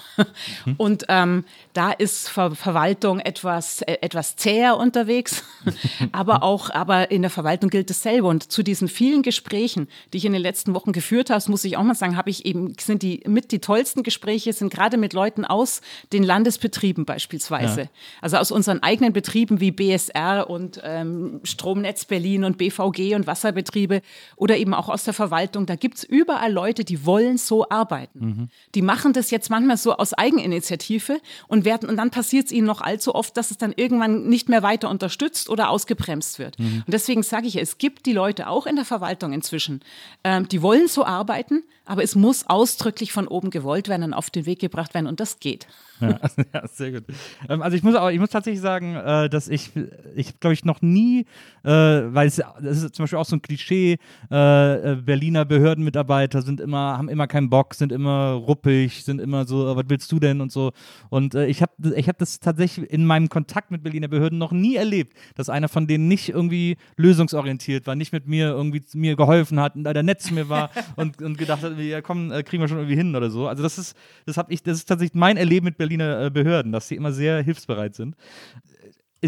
Mhm. Und ähm, da ist Ver Verwaltung etwas, äh, etwas zäher unterwegs, aber auch, aber in der Verwaltung gilt dasselbe. Und zu diesen vielen Gesprächen, die ich in den letzten Wochen geführt habe, muss ich auch mal sagen, habe ich eben, sind die mit die tollsten Gespräche, sind gerade mit Leuten aus den Landesbetrieben beispielsweise. Ja. Also aus unseren eigenen Betrieben wie BSR und ähm, Stromnetz Berlin und BVG und Wasserbetriebe oder eben eben auch aus der Verwaltung, da gibt es überall Leute, die wollen so arbeiten. Mhm. Die machen das jetzt manchmal so aus Eigeninitiative und werden, und dann passiert es ihnen noch allzu oft, dass es dann irgendwann nicht mehr weiter unterstützt oder ausgebremst wird. Mhm. Und deswegen sage ich, es gibt die Leute auch in der Verwaltung inzwischen, ähm, die wollen so arbeiten, aber es muss ausdrücklich von oben gewollt werden und auf den Weg gebracht werden und das geht. Ja, ja sehr gut. Ähm, also ich muss auch, ich muss tatsächlich sagen, äh, dass ich, ich glaube ich noch nie, äh, weil es das ist zum Beispiel auch so ein Klischee, äh, äh, Berliner Behördenmitarbeiter sind immer, haben immer keinen Bock, sind immer ruppig, sind immer so, was willst du denn und so. Und äh, ich habe ich hab das tatsächlich in meinem Kontakt mit Berliner Behörden noch nie erlebt, dass einer von denen nicht irgendwie lösungsorientiert war, nicht mit mir irgendwie mir geholfen hat, da nett zu mir war und, und gedacht hat, ja komm, äh, kriegen wir schon irgendwie hin oder so. Also das ist, das habe ich, das ist tatsächlich mein Erleben mit Berliner äh, Behörden, dass sie immer sehr hilfsbereit sind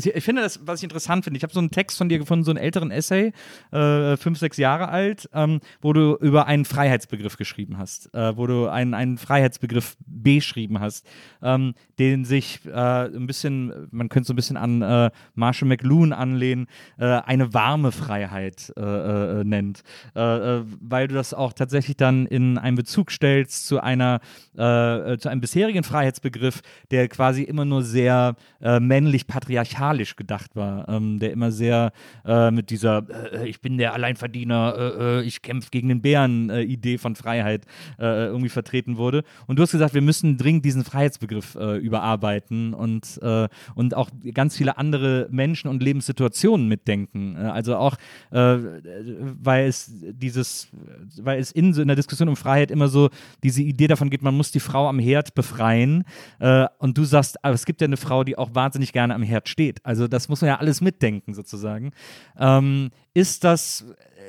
ich finde das, was ich interessant finde, ich habe so einen Text von dir gefunden, so einen älteren Essay, äh, fünf, sechs Jahre alt, ähm, wo du über einen Freiheitsbegriff geschrieben hast, äh, wo du einen, einen Freiheitsbegriff beschrieben hast, ähm, den sich äh, ein bisschen, man könnte so ein bisschen an äh, Marshall McLuhan anlehnen, äh, eine warme Freiheit äh, nennt, weil du das auch tatsächlich dann in einen Bezug stellst zu einer, zu einem bisherigen Freiheitsbegriff, der quasi immer nur sehr männlich patriarchal moralisch gedacht war, ähm, der immer sehr äh, mit dieser äh, Ich bin der Alleinverdiener, äh, äh ich kämpfe gegen den Bären-Idee von Freiheit äh, irgendwie vertreten wurde. Und du hast gesagt, wir müssen dringend diesen Freiheitsbegriff äh, überarbeiten und, und auch ganz viele andere Menschen und Lebenssituationen mitdenken. also auch, weil es dieses, weil es in, in der Diskussion um Freiheit immer so diese Idee davon geht, man muss die Frau am Herd befreien. und du sagst, aber es gibt ja eine Frau, die auch wahnsinnig gerne am Herd steht. Also das muss man ja alles mitdenken sozusagen. Ähm, ist das,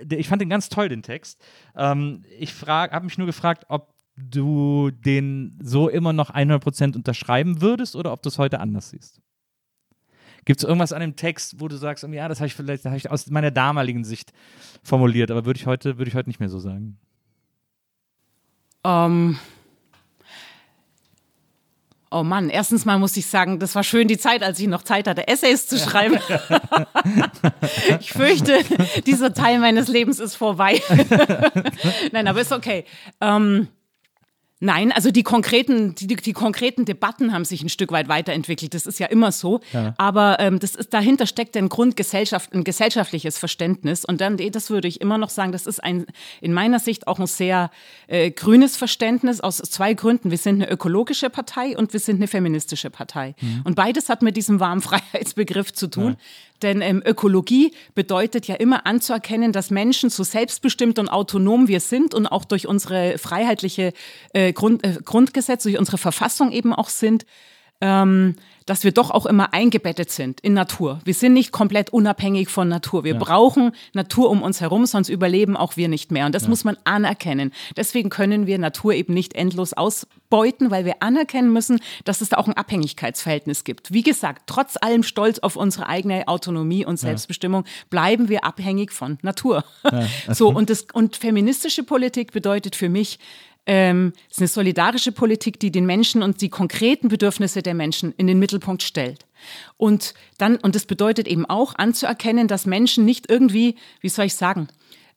äh, ich fand den ganz toll, den Text. Ähm, ich habe mich nur gefragt, ob du den so immer noch 100% unterschreiben würdest oder ob du es heute anders siehst. Gibt es irgendwas an dem Text, wo du sagst, ja, das habe ich vielleicht hab ich aus meiner damaligen Sicht formuliert, aber würde ich heute, würde ich heute nicht mehr so sagen? Ähm, Oh Mann, erstens mal muss ich sagen, das war schön die Zeit, als ich noch Zeit hatte, Essays zu schreiben. ich fürchte, dieser Teil meines Lebens ist vorbei. Nein, aber ist okay. Ähm, Nein, also die konkreten, die, die, konkreten Debatten haben sich ein Stück weit weiterentwickelt. Das ist ja immer so. Ja. Aber ähm, das ist, dahinter steckt ein Grundgesellschaft, ein gesellschaftliches Verständnis. Und dann, das würde ich immer noch sagen, das ist ein, in meiner Sicht auch ein sehr äh, grünes Verständnis aus zwei Gründen. Wir sind eine ökologische Partei und wir sind eine feministische Partei. Mhm. Und beides hat mit diesem warmen Freiheitsbegriff zu tun. Ja. Denn ähm, Ökologie bedeutet ja immer anzuerkennen, dass Menschen so selbstbestimmt und autonom wir sind und auch durch unsere freiheitliche äh, Grund, äh, Grundgesetze, durch unsere Verfassung eben auch sind. Ähm, dass wir doch auch immer eingebettet sind in Natur. Wir sind nicht komplett unabhängig von Natur. Wir ja. brauchen Natur um uns herum, sonst überleben auch wir nicht mehr. Und das ja. muss man anerkennen. Deswegen können wir Natur eben nicht endlos ausbeuten, weil wir anerkennen müssen, dass es da auch ein Abhängigkeitsverhältnis gibt. Wie gesagt, trotz allem Stolz auf unsere eigene Autonomie und Selbstbestimmung bleiben wir abhängig von Natur. So, und, das, und feministische Politik bedeutet für mich, ähm, ist eine solidarische Politik, die den Menschen und die konkreten Bedürfnisse der Menschen in den Mittelpunkt stellt. Und dann, und das bedeutet eben auch anzuerkennen, dass Menschen nicht irgendwie, wie soll ich sagen,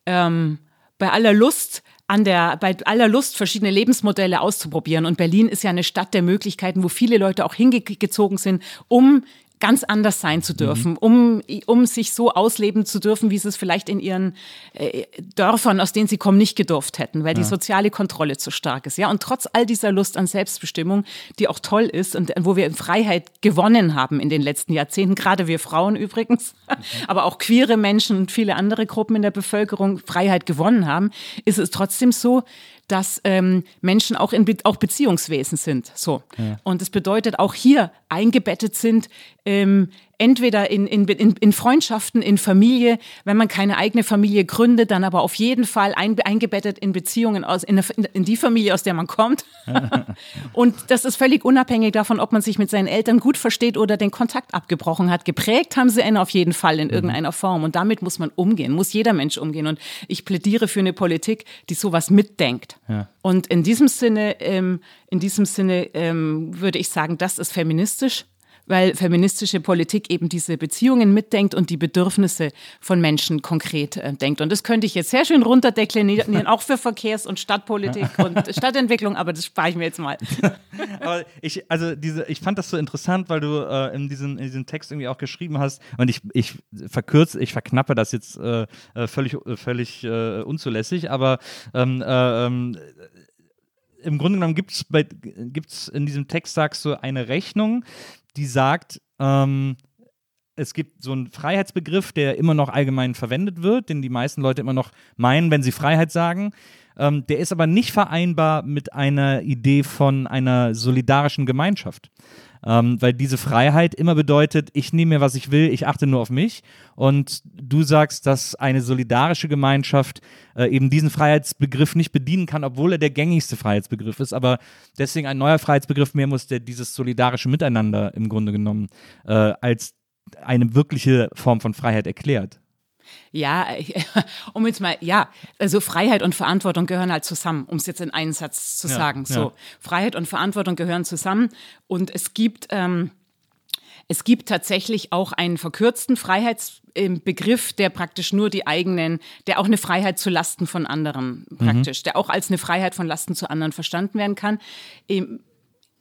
ähm, bei aller Lust an der, bei aller Lust, verschiedene Lebensmodelle auszuprobieren. Und Berlin ist ja eine Stadt der Möglichkeiten, wo viele Leute auch hingezogen sind, um ganz anders sein zu dürfen, mhm. um, um sich so ausleben zu dürfen, wie sie es vielleicht in ihren äh, Dörfern, aus denen sie kommen, nicht gedurft hätten, weil ja. die soziale Kontrolle zu stark ist. Ja, und trotz all dieser Lust an Selbstbestimmung, die auch toll ist und wo wir in Freiheit gewonnen haben in den letzten Jahrzehnten, gerade wir Frauen übrigens, mhm. aber auch queere Menschen und viele andere Gruppen in der Bevölkerung Freiheit gewonnen haben, ist es trotzdem so, dass ähm, Menschen auch, in Be auch Beziehungswesen sind. So. Ja. Und das bedeutet auch hier eingebettet sind ähm, entweder in, in, in, in Freundschaften, in Familie, wenn man keine eigene Familie gründet, dann aber auf jeden Fall ein, eingebettet in Beziehungen aus, in, in die Familie, aus der man kommt. und das ist völlig unabhängig davon, ob man sich mit seinen Eltern gut versteht oder den Kontakt abgebrochen hat. Geprägt haben sie einen auf jeden Fall in mhm. irgendeiner Form. Und damit muss man umgehen, muss jeder Mensch umgehen. Und ich plädiere für eine Politik, die sowas mitdenkt. Ja. Und in diesem Sinne, ähm, in diesem Sinne ähm, würde ich sagen, das ist feministisch weil feministische Politik eben diese Beziehungen mitdenkt und die Bedürfnisse von Menschen konkret äh, denkt. Und das könnte ich jetzt sehr schön runterdeklinieren, auch für Verkehrs- und Stadtpolitik und Stadtentwicklung, aber das spare ich mir jetzt mal. aber ich, also diese, ich fand das so interessant, weil du äh, in, diesem, in diesem Text irgendwie auch geschrieben hast und ich, ich verkürze, ich verknappe das jetzt äh, äh völlig, völlig äh, unzulässig, aber ähm, äh, ähm, im Grunde genommen gibt es in diesem Text, sagst du, eine Rechnung, die sagt, ähm, es gibt so einen Freiheitsbegriff, der immer noch allgemein verwendet wird, den die meisten Leute immer noch meinen, wenn sie Freiheit sagen. Ähm, der ist aber nicht vereinbar mit einer Idee von einer solidarischen Gemeinschaft. Ähm, weil diese Freiheit immer bedeutet, ich nehme mir, was ich will, ich achte nur auf mich. Und du sagst, dass eine solidarische Gemeinschaft äh, eben diesen Freiheitsbegriff nicht bedienen kann, obwohl er der gängigste Freiheitsbegriff ist, aber deswegen ein neuer Freiheitsbegriff mehr muss, der dieses solidarische Miteinander im Grunde genommen äh, als eine wirkliche Form von Freiheit erklärt. Ja, um jetzt mal, ja, also Freiheit und Verantwortung gehören halt zusammen, um es jetzt in einen Satz zu ja, sagen. So, ja. Freiheit und Verantwortung gehören zusammen und es gibt, ähm, es gibt tatsächlich auch einen verkürzten Freiheitsbegriff, der praktisch nur die eigenen, der auch eine Freiheit zu Lasten von anderen mhm. praktisch, mhm. der auch als eine Freiheit von Lasten zu anderen verstanden werden kann. In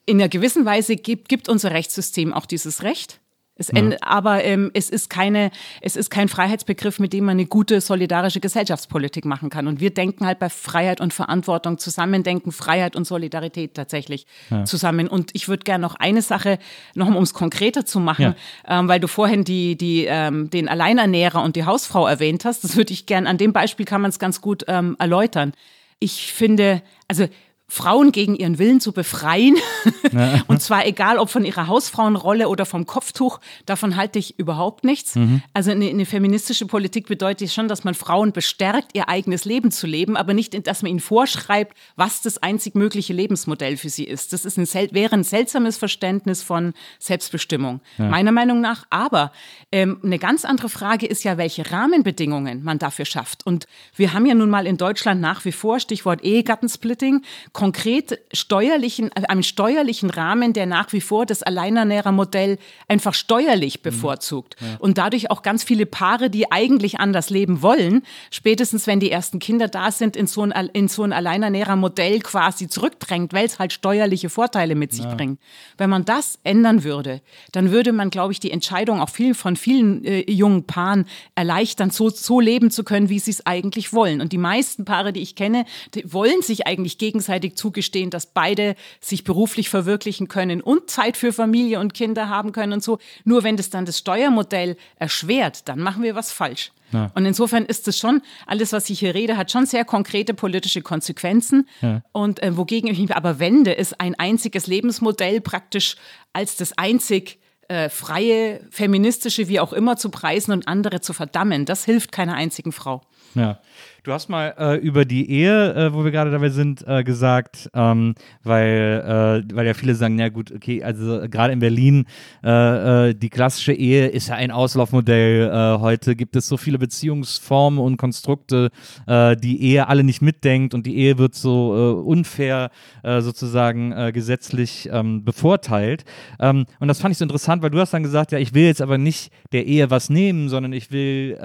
einer gewissen Weise gibt, gibt unser Rechtssystem auch dieses Recht Es ja. Aber ähm, es ist keine, es ist kein Freiheitsbegriff, mit dem man eine gute solidarische Gesellschaftspolitik machen kann. Und wir denken halt bei Freiheit und Verantwortung zusammen, denken Freiheit und Solidarität tatsächlich ja. zusammen. Und ich würde gerne noch eine Sache, noch um es konkreter zu machen, ja. ähm, weil du vorhin die, die, ähm, den Alleinernährer und die Hausfrau erwähnt hast. Das würde ich gerne, an dem Beispiel kann man es ganz gut ähm, erläutern. Ich finde, also Frauen gegen ihren Willen zu befreien. Ja. Und zwar egal, ob von ihrer Hausfrauenrolle oder vom Kopftuch, davon halte ich überhaupt nichts. Mhm. Also eine, eine, feministische Politik bedeutet schon, dass man Frauen bestärkt, ihr eigenes Leben zu leben, aber nicht, dass man ihnen vorschreibt, was das einzig mögliche Lebensmodell für sie ist. Das ist ein, wäre ein seltsames Verständnis von Selbstbestimmung, ja. meiner Meinung nach. Aber ähm, eine ganz andere Frage ist ja, welche Rahmenbedingungen man dafür schafft. Und wir haben ja nun mal in Deutschland nach wie vor, Stichwort Ehegattensplitting, konkret steuerlichen, äh, einem steuerlichen Rahmen, der nach wie vor das Alleinernährermodell einfach steuerlich mhm. bevorzugt. Ja. Und dadurch auch ganz viele Paare, die eigentlich anders leben wollen, spätestens wenn die ersten Kinder da sind, in so ein, in so ein Alleinernährermodell quasi zurückdrängt, weil es halt steuerliche Vorteile mit sich ja. bringt. Wenn man das ändern würde, dann würde man, glaube ich, die Entscheidung auch viel, von vielen äh, jungen Paaren erleichtern, so, so leben zu können, wie sie es eigentlich wollen. Und die meisten Paare, die ich kenne, wollen sich eigentlich gegenseitig gleichzeitig zugestehen, dass beide sich beruflich verwirklichen können und Zeit für Familie und Kinder haben können und so. Nur wenn das dann das Steuermodell erschwert, dann machen wir was falsch. Ja. Und insofern ist es schon, alles, was ich hier rede, hat schon sehr konkrete politische Konsequenzen. Ja. Und äh, wogegen ich mich aber wende, ist ein einziges Lebensmodell praktisch als das einzig äh, freie, feministische, wie auch immer zu preisen und andere zu verdammen. Das hilft keiner einzigen Frau. Ja. Du hast mal äh, über die Ehe, äh, wo wir gerade dabei sind, äh, gesagt, ähm, weil, äh, weil ja viele sagen, ja gut, okay, also gerade in Berlin, äh, äh, die klassische Ehe ist ja ein Auslaufmodell. heute gibt es so viele Beziehungsformen und Konstrukte, die Ehe alle nicht mitdenkt und die Ehe wird so unfair sozusagen gesetzlich ähm, bevorteilt. Ähm, und das fand ich so interessant, weil du hast dann gesagt, ja, ich will jetzt aber nicht der Ehe was nehmen, sondern ich will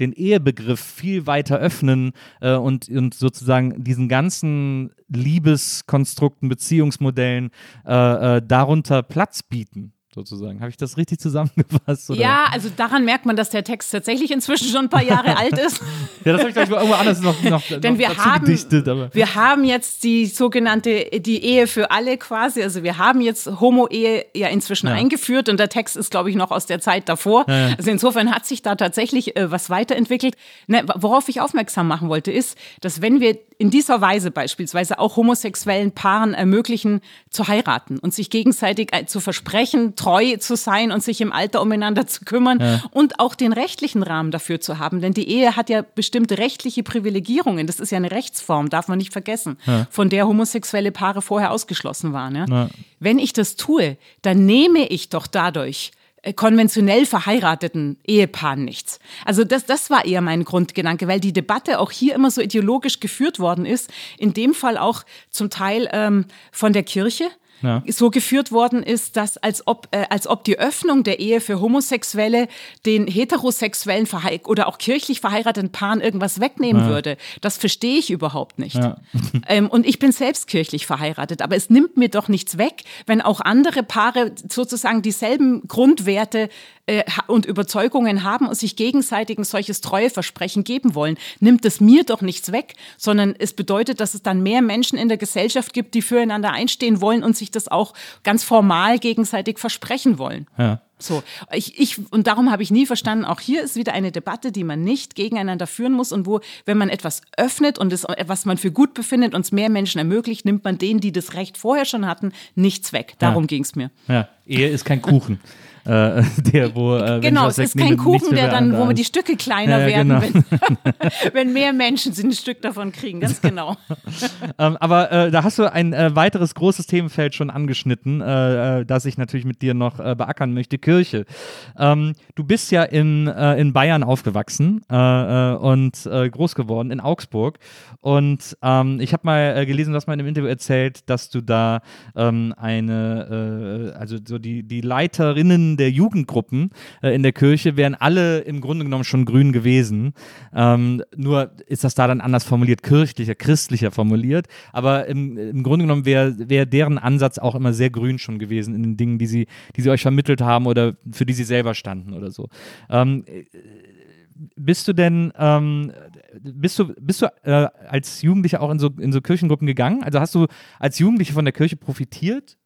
den Ehebegriff viel weiter öffnen öffnen äh, und, und sozusagen diesen ganzen Liebeskonstrukten, Beziehungsmodellen äh, äh, darunter Platz bieten sozusagen. Habe ich das richtig zusammengefasst? Oder? Ja, also daran merkt man, dass der Text tatsächlich inzwischen schon ein paar Jahre alt ist. ja, das habe ich gleich mal irgendwo anders noch, noch, Denn noch wir haben, gedichtet. Aber. Wir haben jetzt die sogenannte, die Ehe für alle quasi. Also wir haben jetzt Homo-Ehe ja inzwischen ja. eingeführt und der Text ist, glaube ich, noch aus der Zeit davor. Ja, ja. Also insofern hat sich da tatsächlich äh, was weiterentwickelt. Ne, worauf ich aufmerksam machen wollte, ist, dass wenn wir in dieser Weise beispielsweise auch homosexuellen Paaren ermöglichen, zu heiraten und sich gegenseitig äh, zu versprechen, treu zu sein und sich im Alter umeinander zu kümmern ja. und auch den rechtlichen Rahmen dafür zu haben. Denn die Ehe hat ja bestimmte rechtliche Privilegierungen. Das ist ja eine Rechtsform, darf man nicht vergessen, ja. von der homosexuelle Paare vorher ausgeschlossen waren. Ja? Wenn ich das tue, dann nehme ich doch dadurch konventionell verheirateten Ehepaaren nichts. Also das, das war eher mein Grundgedanke, weil die Debatte auch hier immer so ideologisch geführt worden ist, in dem Fall auch zum Teil ähm, von der Kirche ja. so geführt worden ist, dass als ob, äh, als ob die Öffnung der Ehe für Homosexuelle den heterosexuellen oder auch kirchlich verheirateten Paaren irgendwas wegnehmen ja. würde. Das verstehe ich überhaupt nicht. Ja. ähm, und ich bin selbst kirchlich verheiratet, aber es nimmt mir doch nichts weg, wenn auch andere Paare sozusagen dieselben Grundwerte äh, und Überzeugungen haben und sich gegenseitig ein solches Treueversprechen geben wollen, nimmt es mir doch nichts weg, sondern es bedeutet, dass es dann mehr Menschen in der Gesellschaft gibt, die füreinander einstehen wollen und sich das auch ganz formal gegenseitig versprechen wollen. Ja. So, ich, ich, und darum habe ich nie verstanden, auch hier ist wieder eine Debatte, die man nicht gegeneinander führen muss und wo, wenn man etwas öffnet und es, was man für gut befindet und es mehr Menschen ermöglicht, nimmt man denen, die das Recht vorher schon hatten, nichts weg. Darum ja. ging es mir. Ja, Ehe ist kein Kuchen. äh, der, wo, äh, genau, es ist kein Kuchen, der dann, wo die Stücke kleiner ja, werden, genau. wenn, wenn, mehr Menschen ein Stück davon kriegen, ganz genau. ähm, aber äh, da hast du ein äh, weiteres großes Themenfeld schon angeschnitten, äh, äh, das ich natürlich mit dir noch beackern möchte, Kirche. Ähm, du bist ja in, in Bayern aufgewachsen und groß geworden, in Augsburg. Und ähm, ich habe mal gelesen, du hast mal in einem Interview erzählt, dass du da ähm, eine, also so die, die Leiterinnen Der Jugendgruppen äh, in der Kirche wären alle im Grunde genommen schon grün gewesen. Ähm, nur ist das da dann anders formuliert, kirchlicher, christlicher formuliert. Aber im, im Grunde genommen wäre wär deren Ansatz auch immer sehr grün schon gewesen in den Dingen, die sie, die sie euch vermittelt haben oder für die sie selber standen oder so. Ähm, bist du denn, ähm, bist du, bist du äh, als Jugendlicher auch in so, in so Kirchengruppen gegangen? Also hast du als Jugendliche von der Kirche profitiert?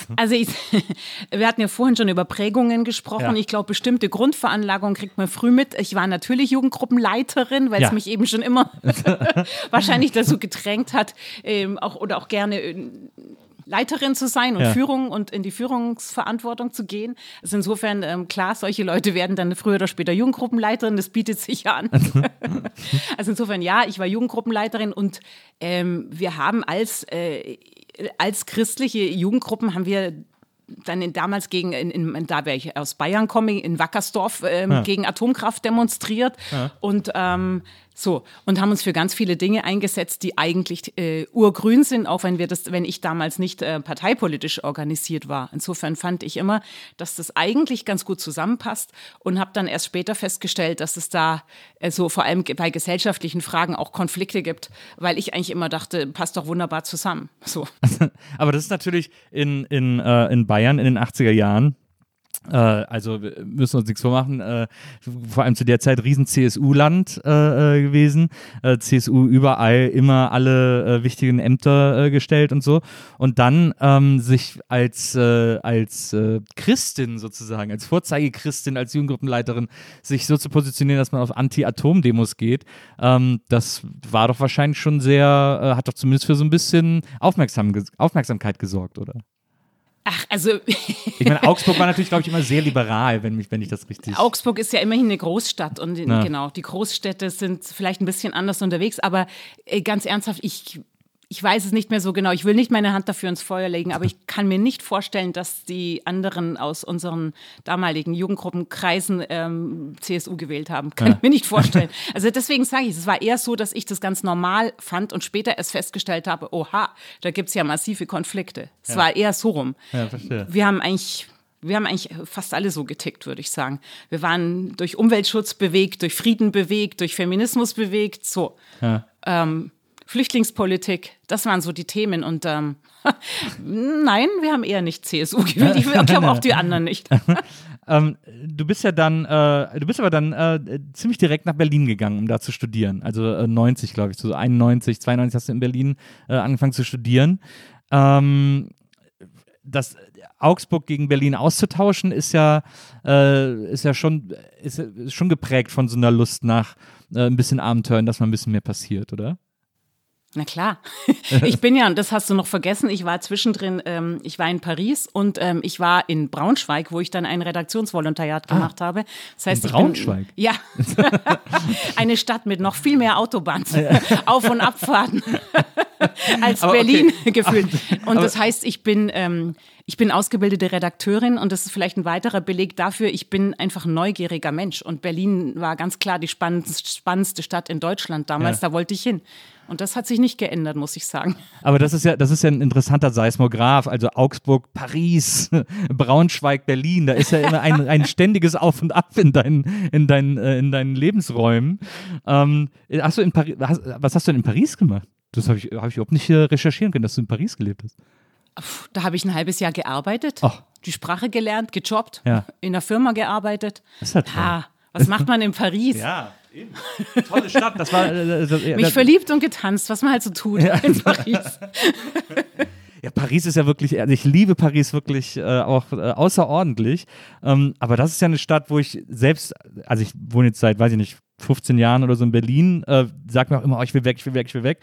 Also ich, wir hatten ja vorhin schon über Prägungen gesprochen. Ja. Ich glaube, bestimmte Grundveranlagungen kriegt man früh mit. Ich war natürlich Jugendgruppenleiterin, weil ja. es mich eben schon immer wahrscheinlich dazu gedrängt hat, ähm, auch oder auch gerne äh, Leiterin zu sein und ja. Führung und in die Führungsverantwortung zu gehen. Also insofern, ähm, klar, solche Leute werden dann früher oder später Jugendgruppenleiterin, das bietet sich ja an. also insofern, ja, ich war Jugendgruppenleiterin und ähm, wir haben als, äh, als christliche Jugendgruppen haben wir dann damals gegen, in, in, da wäre ich aus Bayern komme, in Wackersdorf ähm, ja. gegen Atomkraft demonstriert. Ja. Und ähm, so, und haben uns für ganz viele Dinge eingesetzt, die eigentlich äh, urgrün sind, auch wenn wir das, wenn ich damals nicht äh, parteipolitisch organisiert war. Insofern fand ich immer, dass das eigentlich ganz gut zusammenpasst und habe dann erst später festgestellt, dass es da äh, so vor allem bei gesellschaftlichen Fragen auch Konflikte gibt, weil ich eigentlich immer dachte, passt doch wunderbar zusammen. So. Aber das ist natürlich in, in, äh, in Bayern in den 80er Jahren äh, also müssen wir uns nichts vormachen, äh, vor allem zu der Zeit riesen CSU-Land äh, äh, gewesen, äh, CSU überall immer alle äh, wichtigen Ämter gestellt und so. Und dann ähm, sich als, als Christin sozusagen, als Vorzeigechristin, als Jugendgruppenleiterin sich so zu positionieren, dass man auf Anti-Atom-Demos geht, ähm, das war doch wahrscheinlich schon sehr, hat doch zumindest für so ein bisschen Aufmerksam Aufmerksamkeit gesorgt, oder? Ach, also. ich meine, Augsburg war natürlich, glaube ich, immer sehr liberal, wenn, mich, wenn ich das richtig. Augsburg ist ja immerhin eine Großstadt und in, genau, die Großstädte sind vielleicht ein bisschen anders unterwegs, aber äh, ganz ernsthaft, ich ich weiß es nicht mehr so genau. Ich will nicht meine Hand dafür ins Feuer legen, aber ich kann mir nicht vorstellen, dass die anderen aus unseren damaligen Jugendgruppenkreisen ähm, CSU gewählt haben. Kann ja. ich mir nicht vorstellen. Also deswegen sage ich, es war eher so, dass ich das ganz normal fand und später erst festgestellt habe, oha, da gibt es ja massive Konflikte. Es ja. war eher so rum. Ja, verstehe. Wir haben eigentlich wir haben eigentlich fast alle so getickt, würde ich sagen. Wir waren durch Umweltschutz bewegt, durch Frieden bewegt, durch Feminismus bewegt, so. Ja. Ähm, Flüchtlingspolitik, das waren so die Themen. Und ähm, nein, wir haben eher nicht CSU gewählt. Ich glaube auch die anderen nicht. ähm, du bist ja dann, äh, du bist aber dann äh, ziemlich direkt nach Berlin gegangen, um da zu studieren. Also äh, 90, glaube ich, so 91, 92 hast du in Berlin äh, angefangen zu studieren. Ähm, das Augsburg gegen Berlin auszutauschen, ist ja, äh, ist ja schon, ist, ist, schon geprägt von so einer Lust nach äh, ein bisschen Abenteuern, dass mal ein bisschen mehr passiert, oder? Na klar. Ich bin ja, und das hast du noch vergessen, ich war zwischendrin, ähm, ich war in Paris und ähm, ich war in Braunschweig, wo ich dann ein Redaktionsvolontariat ah, gemacht habe. Das heißt, in Braunschweig? Bin, ja. Eine Stadt mit noch viel mehr Autobahns, Auf- und Abfahrten als aber Berlin okay. gefühlt. Und das heißt, ich bin, ähm, ich bin ausgebildete Redakteurin und das ist vielleicht ein weiterer Beleg dafür, ich bin einfach ein neugieriger Mensch. Und Berlin war ganz klar die spannendste Stadt in Deutschland damals, ja. da wollte ich hin. Und das hat sich nicht geändert, muss ich sagen. Aber das ist ja, das ist ja ein interessanter Seismograph. Also Augsburg, Paris, Braunschweig, Berlin. Da ist ja immer ein, ein ständiges Auf und Ab in deinen, in deinen, äh, in deinen Lebensräumen. Ähm, hast du in Paris, was hast du denn in Paris gemacht? Das habe ich, hab ich überhaupt nicht äh, recherchieren können, dass du in Paris gelebt hast. Da habe ich ein halbes Jahr gearbeitet, oh. die Sprache gelernt, gejobbt, ja. in der Firma gearbeitet. Das ist halt ha, was macht man in Paris? Ja. Tolle Stadt. Das war, äh, das, Mich das, verliebt und getanzt, was man halt so tut ja. in Paris. Ja, Paris ist ja wirklich, also ich liebe Paris wirklich äh, auch äh, außerordentlich. Ähm, aber das ist ja eine Stadt, wo ich selbst, also ich wohne jetzt seit, weiß ich nicht, 15 Jahren oder so in Berlin, äh, sagt mir auch immer, oh, ich will weg, ich will weg, ich will weg.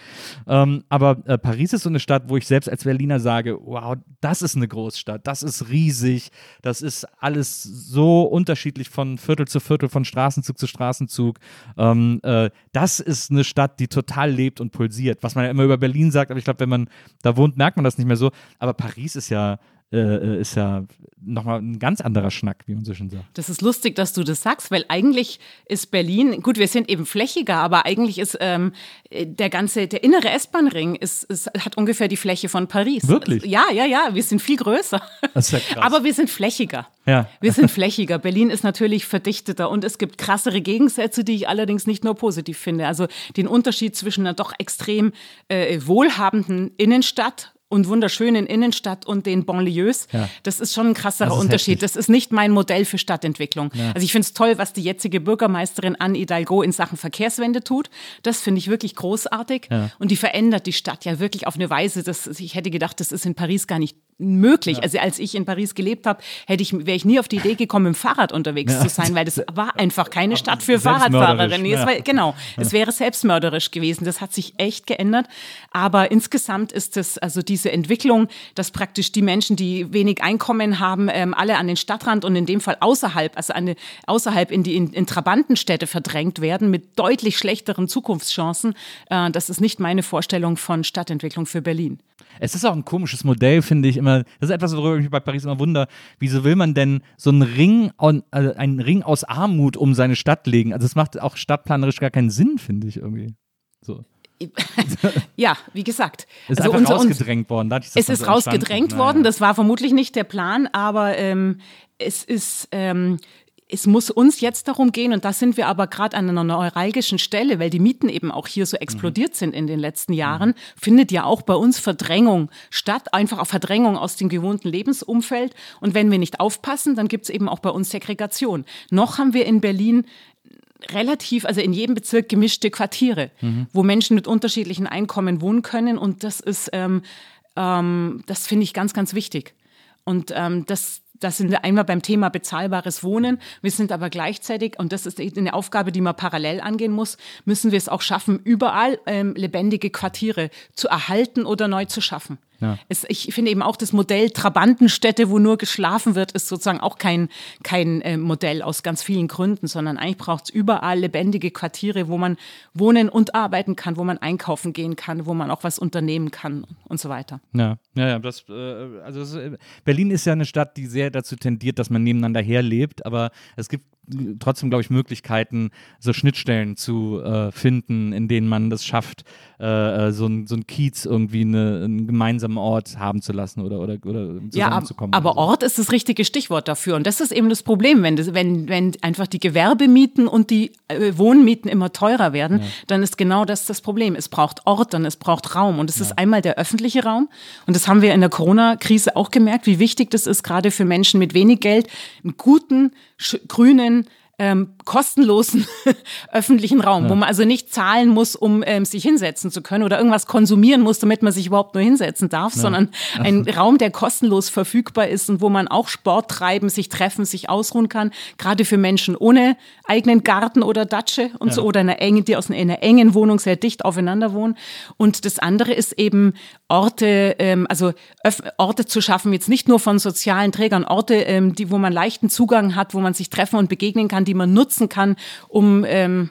Ähm, aber äh, Paris ist so eine Stadt, wo ich selbst als Berliner sage, wow, das ist eine Großstadt, das ist riesig, das ist alles so unterschiedlich von Viertel zu Viertel, von Straßenzug zu Straßenzug. Ähm, äh, das ist eine Stadt, die total lebt und pulsiert, was man ja immer über Berlin sagt, aber ich glaube, wenn man da wohnt, merkt man das nicht mehr so. Aber Paris ist ja äh, äh, ist ja nochmal ein ganz anderer Schnack, wie man so schön sagt. Das ist lustig, dass du das sagst, weil eigentlich ist Berlin, gut, wir sind eben flächiger, aber eigentlich ist ähm, der ganze, der innere S-Bahn-Ring ist, ist, hat ungefähr die Fläche von Paris. Wirklich? Ja, ja, ja, wir sind viel größer. Das ist ja krass. Aber wir sind flächiger. Ja. Wir sind flächiger. Berlin ist natürlich verdichteter und es gibt krassere Gegensätze, die ich allerdings nicht nur positiv finde. Also den Unterschied zwischen einer doch extrem äh, wohlhabenden Innenstadt und wunderschönen Innenstadt und den Banlieues. Ja. Das ist schon ein krasserer das Unterschied. Heftig. Das ist nicht mein Modell für Stadtentwicklung. Ja. Also ich finde es toll, was die jetzige Bürgermeisterin Anne Hidalgo in Sachen Verkehrswende tut. Das finde ich wirklich großartig. Ja. Und die verändert die Stadt ja wirklich auf eine Weise, dass ich hätte gedacht, das ist in Paris gar nicht möglich. Ja. Also als ich in Paris gelebt habe, hätte ich, wäre ich nie auf die Idee gekommen, im Fahrrad unterwegs ja. zu sein, weil das war einfach keine Stadt für Fahrradfahrerinnen. Ja. war, genau, es wäre selbstmörderisch gewesen. Das hat sich echt geändert. Aber insgesamt ist es also diese Entwicklung, dass praktisch die Menschen, die wenig Einkommen haben, ähm, alle an den Stadtrand und in dem Fall außerhalb, also eine, außerhalb in die in, in Trabantenstädte verdrängt werden mit deutlich schlechteren Zukunftschancen. Äh, das ist nicht meine Vorstellung von Stadtentwicklung für Berlin. Es ist auch ein komisches Modell, finde ich immer. Das ist etwas, worüber ich mich bei Paris immer wundere. Wieso will man denn so einen Ring, also einen Ring aus Armut um seine Stadt legen? Also es macht auch stadtplanerisch gar keinen Sinn, finde ich irgendwie. So. Ja, wie gesagt. Es ist also einfach unser, rausgedrängt worden. es ist so rausgedrängt worden. Das war vermutlich nicht der Plan, aber ähm, es ist ähm, es muss uns jetzt darum gehen, und da sind wir aber gerade an einer neuralgischen Stelle, weil die Mieten eben auch hier so explodiert sind in den letzten Jahren, findet ja auch bei uns Verdrängung statt, einfach auch Verdrängung aus dem gewohnten Lebensumfeld. Und wenn wir nicht aufpassen, dann gibt es eben auch bei uns Segregation. Noch haben wir in Berlin relativ, also in jedem Bezirk gemischte Quartiere, mhm. wo Menschen mit unterschiedlichen Einkommen wohnen können. Und das ist, ähm, ähm, das finde ich ganz, ganz wichtig. Und ähm, das, das sind wir einmal beim Thema bezahlbares Wohnen. Wir sind aber gleichzeitig, und das ist eine Aufgabe, die man parallel angehen muss, müssen wir es auch schaffen, überall ähm, lebendige Quartiere zu erhalten oder neu zu schaffen. Ja. Es, ich finde eben auch das Modell Trabantenstädte, wo nur geschlafen wird, ist sozusagen auch kein, kein äh, Modell aus ganz vielen Gründen, sondern eigentlich braucht es überall lebendige Quartiere, wo man wohnen und arbeiten kann, wo man einkaufen gehen kann, wo man auch was unternehmen kann und so weiter. Ja, ja, ja das, äh, also das, äh, Berlin ist ja eine Stadt, die sehr dazu tendiert, dass man nebeneinander herlebt, aber es gibt trotzdem, glaube ich, Möglichkeiten, so Schnittstellen zu äh, finden, in denen man das schafft, äh, äh so, ein, so ein Kiez irgendwie eine, einen gemeinsamen Ort haben zu lassen oder, oder, oder zusammenzukommen. Ja, aber so. Ort ist das richtige Stichwort dafür. Und das ist eben das Problem, wenn, das, wenn, wenn einfach die Gewerbemieten und die äh, Wohnmieten immer teurer werden, ja. dann ist genau das das Problem. Es braucht Ort und es braucht Raum. Und es ja. ist einmal der öffentliche Raum. Und das haben wir in der Corona-Krise auch gemerkt, wie wichtig das ist, gerade für Menschen mit wenig Geld, einen guten, grünen, ähm, kostenlosen öffentlichen Raum, ja. wo man also nicht zahlen muss, um ähm, sich hinsetzen zu können oder irgendwas konsumieren muss, damit man sich überhaupt nur hinsetzen darf, ja. sondern ein Raum, der kostenlos verfügbar ist und wo man auch Sport treiben, sich treffen, sich ausruhen kann, gerade für Menschen ohne eigenen Garten oder Datsche und ja. so oder eine enge, die aus einer engen Wohnung sehr dicht aufeinander wohnen. Und das andere ist eben Orte, ähm, also Orte zu schaffen, jetzt nicht nur von sozialen Trägern, Orte, ähm, die, wo man leichten Zugang hat, wo man sich treffen und begegnen kann, die man nutzen kann, um ähm,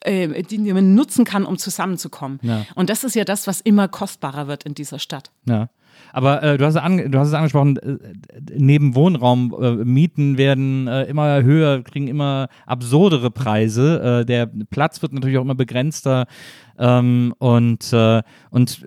äh, die man nutzen kann, um zusammenzukommen. Ja. Und das ist ja das, was immer kostbarer wird in dieser Stadt. Ja. Aber äh, du, hast du hast es angesprochen, äh, neben Wohnraum äh, werden äh, immer höher, kriegen immer absurdere Preise. Äh, der Platz wird natürlich auch immer begrenzter. Ähm, und, und,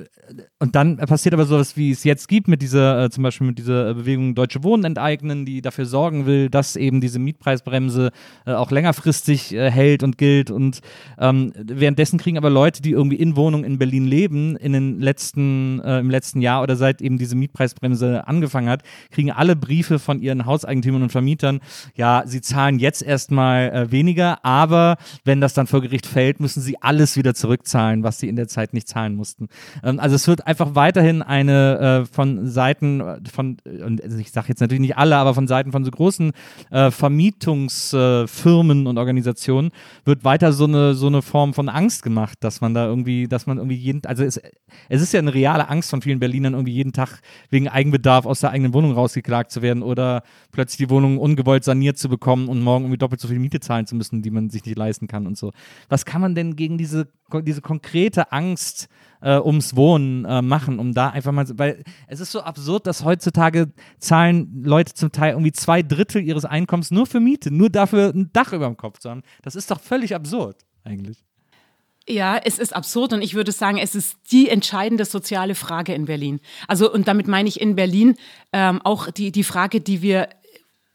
und dann passiert aber sowas, wie es jetzt gibt, mit dieser, äh, zum Beispiel mit dieser Bewegung Deutsche Wohnen enteignen, die dafür sorgen will, dass eben diese Mietpreisbremse äh, auch längerfristig äh, hält und gilt. Und ähm, währenddessen kriegen aber Leute, die irgendwie in Wohnungen in Berlin leben, in den letzten, äh, im letzten Jahr oder seit eben diese Mietpreisbremse angefangen hat, kriegen alle Briefe von ihren Hauseigentümern und Vermietern, ja, sie zahlen jetzt erstmal äh, weniger, aber wenn das dann vor Gericht fällt, müssen sie alles wieder zurückzahlen zahlen, was sie in der Zeit nicht zahlen mussten. Ähm, also es wird einfach weiterhin eine äh, von Seiten von, und ich sage jetzt natürlich nicht alle, aber von Seiten von so großen äh, Vermietungsfirmen und Organisationen wird weiter so eine, so eine Form von Angst gemacht, dass man da irgendwie, dass man irgendwie jeden, also es, es ist ja eine reale Angst von vielen Berlinern, irgendwie jeden Tag wegen Eigenbedarf aus der eigenen Wohnung rausgeklagt zu werden oder plötzlich die Wohnung ungewollt saniert zu bekommen und morgen irgendwie doppelt so viel Miete zahlen zu müssen, die man sich nicht leisten kann und so. Was kann man denn gegen diese diese konkrete Angst äh, ums Wohnen äh, machen, um da einfach mal, weil es ist so absurd, dass heutzutage zahlen Leute zum Teil irgendwie zwei Drittel ihres Einkommens nur für Miete, nur dafür ein Dach über dem Kopf zu haben. Das ist doch völlig absurd eigentlich. Ja, es ist absurd und ich würde sagen, es ist die entscheidende soziale Frage in Berlin. Also und damit meine ich in Berlin ähm, auch die, die Frage, die wir,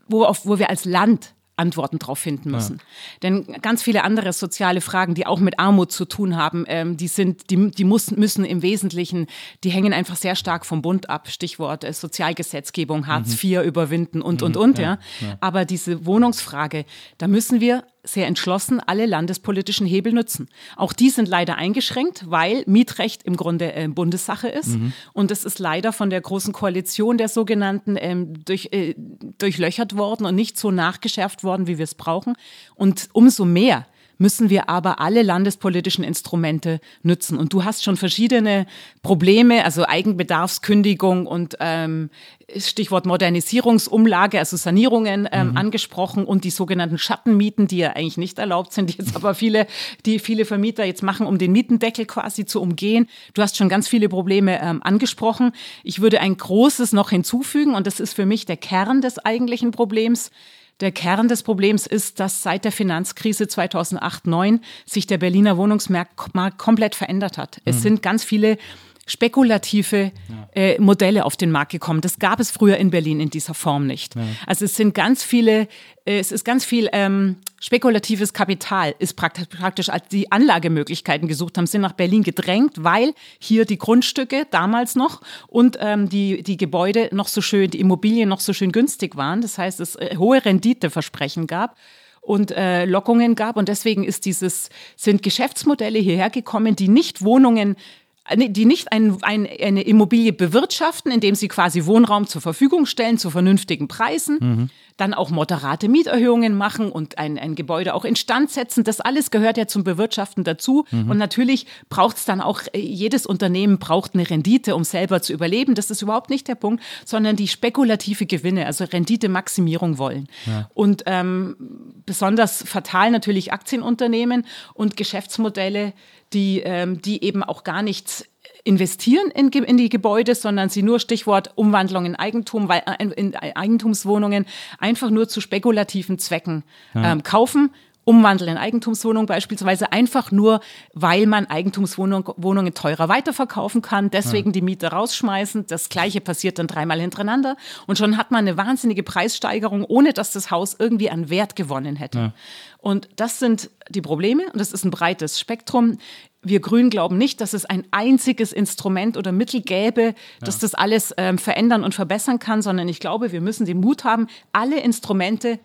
wo, auf, wo wir als Land Antworten darauf finden müssen. Ja. Denn ganz viele andere soziale Fragen, die auch mit Armut zu tun haben, ähm, die sind, die, die muss, müssen im Wesentlichen, die hängen einfach sehr stark vom Bund ab. Stichwort äh, Sozialgesetzgebung, Hartz mhm. IV überwinden und, und, mhm. und, ja. ja. Aber diese Wohnungsfrage, da müssen wir sehr entschlossen alle landespolitischen Hebel nutzen. Auch die sind leider eingeschränkt, weil Mietrecht im Grunde äh, Bundessache ist. Mhm. Und es ist leider von der Großen Koalition der sogenannten ähm, durch, äh, durchlöchert worden und nicht so nachgeschärft worden, wie wir es brauchen. Und umso mehr müssen wir aber alle landespolitischen Instrumente nutzen. Und du hast schon verschiedene Probleme, also Eigenbedarfskündigung und ähm, Stichwort Modernisierungsumlage, also Sanierungen ähm, mhm. angesprochen und die sogenannten Schattenmieten, die ja eigentlich nicht erlaubt sind, die jetzt aber viele, die viele Vermieter jetzt machen, um den Mietendeckel quasi zu umgehen. Du hast schon ganz viele Probleme ähm, angesprochen. Ich würde ein großes noch hinzufügen und das ist für mich der Kern des eigentlichen Problems. Der Kern des Problems ist, dass seit der Finanzkrise 2008-9 sich der Berliner Wohnungsmarkt komplett verändert hat. Es mhm. sind ganz viele spekulative ja. äh, Modelle auf den Markt gekommen. Das gab es früher in Berlin in dieser Form nicht. Ja. Also es sind ganz viele, äh, es ist ganz viel ähm, spekulatives Kapital, ist praktisch, praktisch als die Anlagemöglichkeiten gesucht haben, sind nach Berlin gedrängt, weil hier die Grundstücke damals noch und ähm, die, die Gebäude noch so schön, die Immobilien noch so schön günstig waren. Das heißt, es äh, hohe Renditeversprechen gab und äh, Lockungen gab. Und deswegen ist dieses, sind Geschäftsmodelle hierher gekommen, die nicht Wohnungen die nicht ein, ein, eine Immobilie bewirtschaften, indem sie quasi Wohnraum zur Verfügung stellen zu vernünftigen Preisen, mhm. Dann auch moderate Mieterhöhungen machen und ein, ein Gebäude auch instand setzen. Das alles gehört ja zum Bewirtschaften dazu. Mhm. Und natürlich braucht es dann auch, äh, jedes Unternehmen braucht eine Rendite, um selber zu überleben. Das ist überhaupt nicht der Punkt, sondern die spekulative Gewinne, also Renditemaximierung wollen. Ja. Und ähm, besonders fatal natürlich Aktienunternehmen und Geschäftsmodelle, die, ähm, die eben auch gar nichts investieren in, in, die Gebäude, sondern sie nur Stichwort Umwandlung in Eigentum, weil äh, in Eigentumswohnungen einfach nur zu spekulativen Zwecken ja. ähm, kaufen umwandeln in Eigentumswohnungen beispielsweise einfach nur, weil man Eigentumswohnungen teurer weiterverkaufen kann, deswegen ja. die Miete rausschmeißen. Das gleiche passiert dann dreimal hintereinander und schon hat man eine wahnsinnige Preissteigerung, ohne dass das Haus irgendwie an Wert gewonnen hätte. Ja. Und das sind die Probleme und das ist ein breites Spektrum. Wir Grünen glauben nicht, dass es ein einziges Instrument oder Mittel gäbe, das ja. das alles ähm, verändern und verbessern kann, sondern ich glaube, wir müssen den Mut haben, alle Instrumente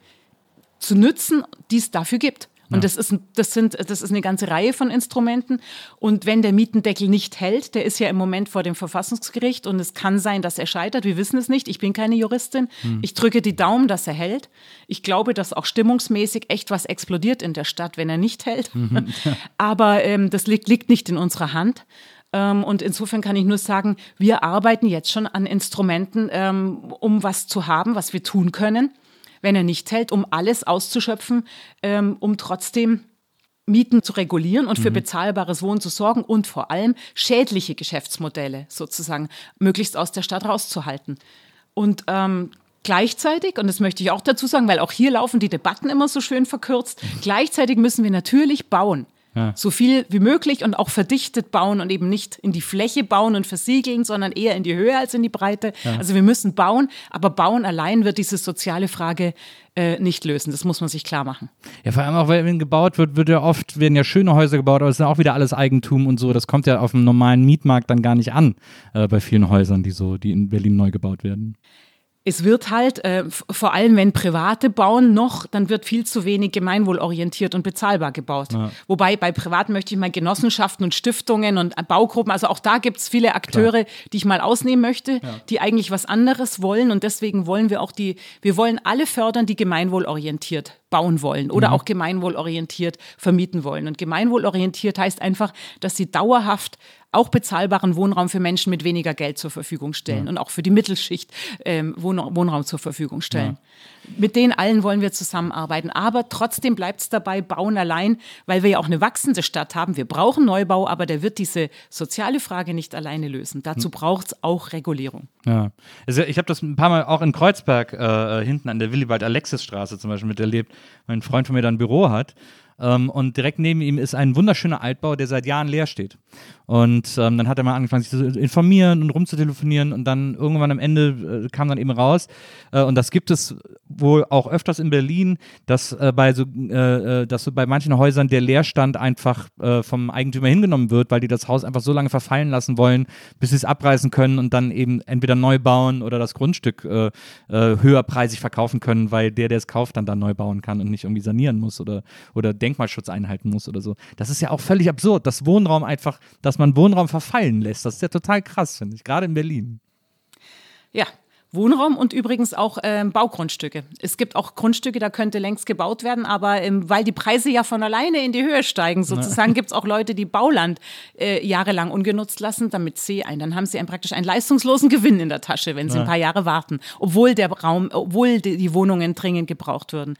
zu nützen, die es dafür gibt. Und ja. das, ist, das, sind, das ist eine ganze Reihe von Instrumenten. Und wenn der Mietendeckel nicht hält, der ist ja im Moment vor dem Verfassungsgericht und es kann sein, dass er scheitert. Wir wissen es nicht. Ich bin keine Juristin. Hm. Ich drücke die Daumen, dass er hält. Ich glaube, dass auch stimmungsmäßig echt was explodiert in der Stadt, wenn er nicht hält. Mhm. Aber ähm, das liegt, liegt nicht in unserer Hand. Ähm, und insofern kann ich nur sagen, wir arbeiten jetzt schon an Instrumenten, ähm, um was zu haben, was wir tun können wenn er nicht hält, um alles auszuschöpfen, ähm, um trotzdem Mieten zu regulieren und für mhm. bezahlbares Wohnen zu sorgen und vor allem schädliche Geschäftsmodelle sozusagen möglichst aus der Stadt rauszuhalten. Und ähm, Gleichzeitig, und das möchte ich auch dazu sagen, weil auch hier laufen die Debatten immer so schön verkürzt, mhm. gleichzeitig müssen wir natürlich bauen. Ja. So viel wie möglich und auch verdichtet bauen und eben nicht in die Fläche bauen und versiegeln, sondern eher in die Höhe als in die Breite. Ja. Also wir müssen bauen, aber bauen allein wird diese soziale Frage äh, nicht lösen. Das muss man sich klar machen. Ja, vor allem auch, weil wenn gebaut wird, wird ja oft, werden ja schöne Häuser gebaut, aber es ist auch wieder alles Eigentum und so. Das kommt ja auf dem normalen Mietmarkt dann gar nicht an, äh, bei vielen Häusern, die so, die in Berlin neu gebaut werden es wird halt, äh, vor allem wenn Private bauen noch, dann wird viel zu wenig gemeinwohlorientiert und bezahlbar gebaut. Ja. Wobei bei Privaten möchte ich mal Genossenschaften und Stiftungen und Baugruppen, also auch da gibt es viele Akteure, Klar. die ich mal ausnehmen möchte, ja. die eigentlich was anderes wollen und deswegen wollen wir auch die, wir wollen alle fördern, die gemeinwohlorientiert bauen wollen oder mhm. auch gemeinwohlorientiert vermieten wollen. Und gemeinwohlorientiert heißt einfach, dass sie dauerhaft auch bezahlbaren Wohnraum für Menschen mit weniger Geld zur Verfügung stellen ja. und auch für die Mittelschicht ähm, Wohnraum zur Verfügung stellen. Ja. Mit denen allen wollen wir zusammenarbeiten. Aber trotzdem bleibt es dabei, bauen allein, weil wir ja auch eine wachsende Stadt haben. Wir brauchen Neubau, aber der wird diese soziale Frage nicht alleine lösen. Dazu hm. braucht es auch Regulierung. Ja. Also ich habe das ein paar Mal auch in Kreuzberg äh, hinten an der Willibald-Alexis-Straße zum Beispiel miterlebt, weil ein Freund von mir da ein Büro hat. Ähm, und direkt neben ihm ist ein wunderschöner Altbau, der seit Jahren leer steht. Und ähm, dann hat er mal angefangen, sich zu informieren und rumzutelefonieren und dann irgendwann am Ende äh, kam dann eben raus, äh, und das gibt es wohl auch öfters in Berlin, dass äh, bei so, äh, äh, dass so bei manchen Häusern der Leerstand einfach äh, vom Eigentümer hingenommen wird, weil die das Haus einfach so lange verfallen lassen wollen, bis sie es abreißen können und dann eben entweder neu bauen oder das Grundstück höherpreisig verkaufen können, weil der, der es kauft, dann da neu bauen kann und nicht irgendwie sanieren muss oder, oder Denkmalschutz einhalten muss oder so. Das ist ja auch völlig absurd, dass Wohnraum einfach, dass man Wohnraum verfallen lässt. Das ist ja total krass, finde ich, gerade in Berlin. Ja, Wohnraum und übrigens auch ähm, Baugrundstücke. Es gibt auch Grundstücke, da könnte längst gebaut werden, aber ähm, weil die Preise ja von alleine in die Höhe steigen, sozusagen, gibt es auch Leute, die Bauland äh, jahrelang ungenutzt lassen, damit sie ein, dann haben sie ein, praktisch einen leistungslosen Gewinn in der Tasche, wenn sie ja. ein paar Jahre warten, obwohl der Raum, obwohl die, die Wohnungen dringend gebraucht würden.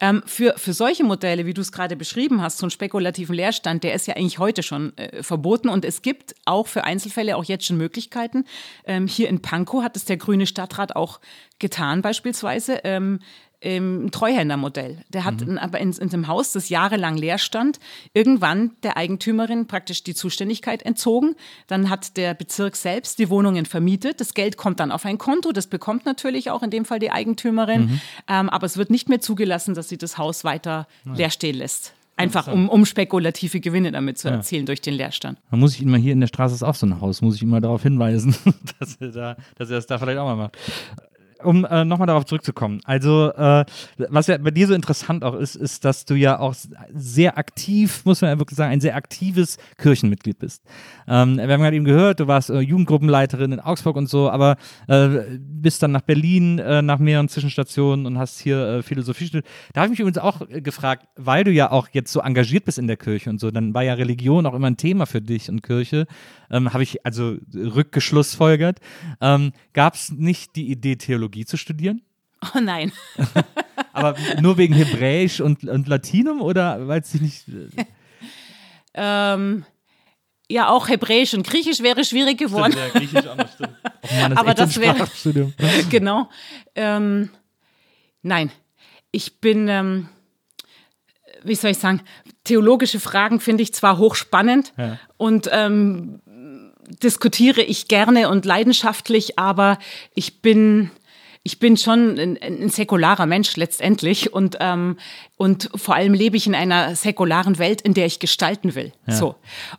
Ähm, für, für solche Modelle, wie du es gerade beschrieben hast, so einen spekulativen Leerstand, der ist ja eigentlich heute schon äh, verboten. Und es gibt auch für Einzelfälle auch jetzt schon Möglichkeiten. Ähm, hier in Pankow hat es der Grüne Stadtrat auch getan, beispielsweise. Ähm, im Treuhändermodell. Der hat mhm. aber in, in dem Haus, das jahrelang leer stand, irgendwann der Eigentümerin praktisch die Zuständigkeit entzogen. Dann hat der Bezirk selbst die Wohnungen vermietet. Das Geld kommt dann auf ein Konto. Das bekommt natürlich auch in dem Fall die Eigentümerin. Mhm. Ähm, aber es wird nicht mehr zugelassen, dass sie das Haus weiter ja. leer stehen lässt. Einfach um, um spekulative Gewinne damit zu erzielen ja. durch den Leerstand. Dann muss ich mal hier in der Straße ist auch so ein Haus, muss ich mal darauf hinweisen, dass er, da, dass er das da vielleicht auch mal macht um äh, nochmal darauf zurückzukommen. Also, äh, was ja bei dir so interessant auch ist, ist, dass du ja auch sehr aktiv, muss man ja wirklich sagen, ein sehr aktives Kirchenmitglied bist. Ähm, wir haben gerade eben gehört, du warst äh, Jugendgruppenleiterin in Augsburg und so, aber äh, bist dann nach Berlin äh, nach mehreren Zwischenstationen und hast hier äh, Philosophie studiert. Da habe ich mich übrigens auch gefragt, weil du ja auch jetzt so engagiert bist in der Kirche und so, dann war ja Religion auch immer ein Thema für dich und Kirche. Ähm, habe ich also rückgeschlussfolgert. Ähm, Gab es nicht die Idee, Theologie Theologie zu studieren? Oh nein. Aber nur wegen Hebräisch und, und Latinum oder weil es dich nicht. Äh, ähm, ja, auch Hebräisch und Griechisch wäre schwierig geworden. Stimmt, ja, Griechisch auch noch, stimmt. Oh Mann, das Aber das wäre. genau. Ähm, nein, ich bin. Ähm, wie soll ich sagen, theologische Fragen finde ich zwar hochspannend ja. und ähm, diskutiere ich gerne und leidenschaftlich, aber ich bin ich bin schon ein, ein säkularer Mensch letztendlich und, ähm, und vor allem lebe ich in einer säkularen Welt, in der ich gestalten will. Ja. So.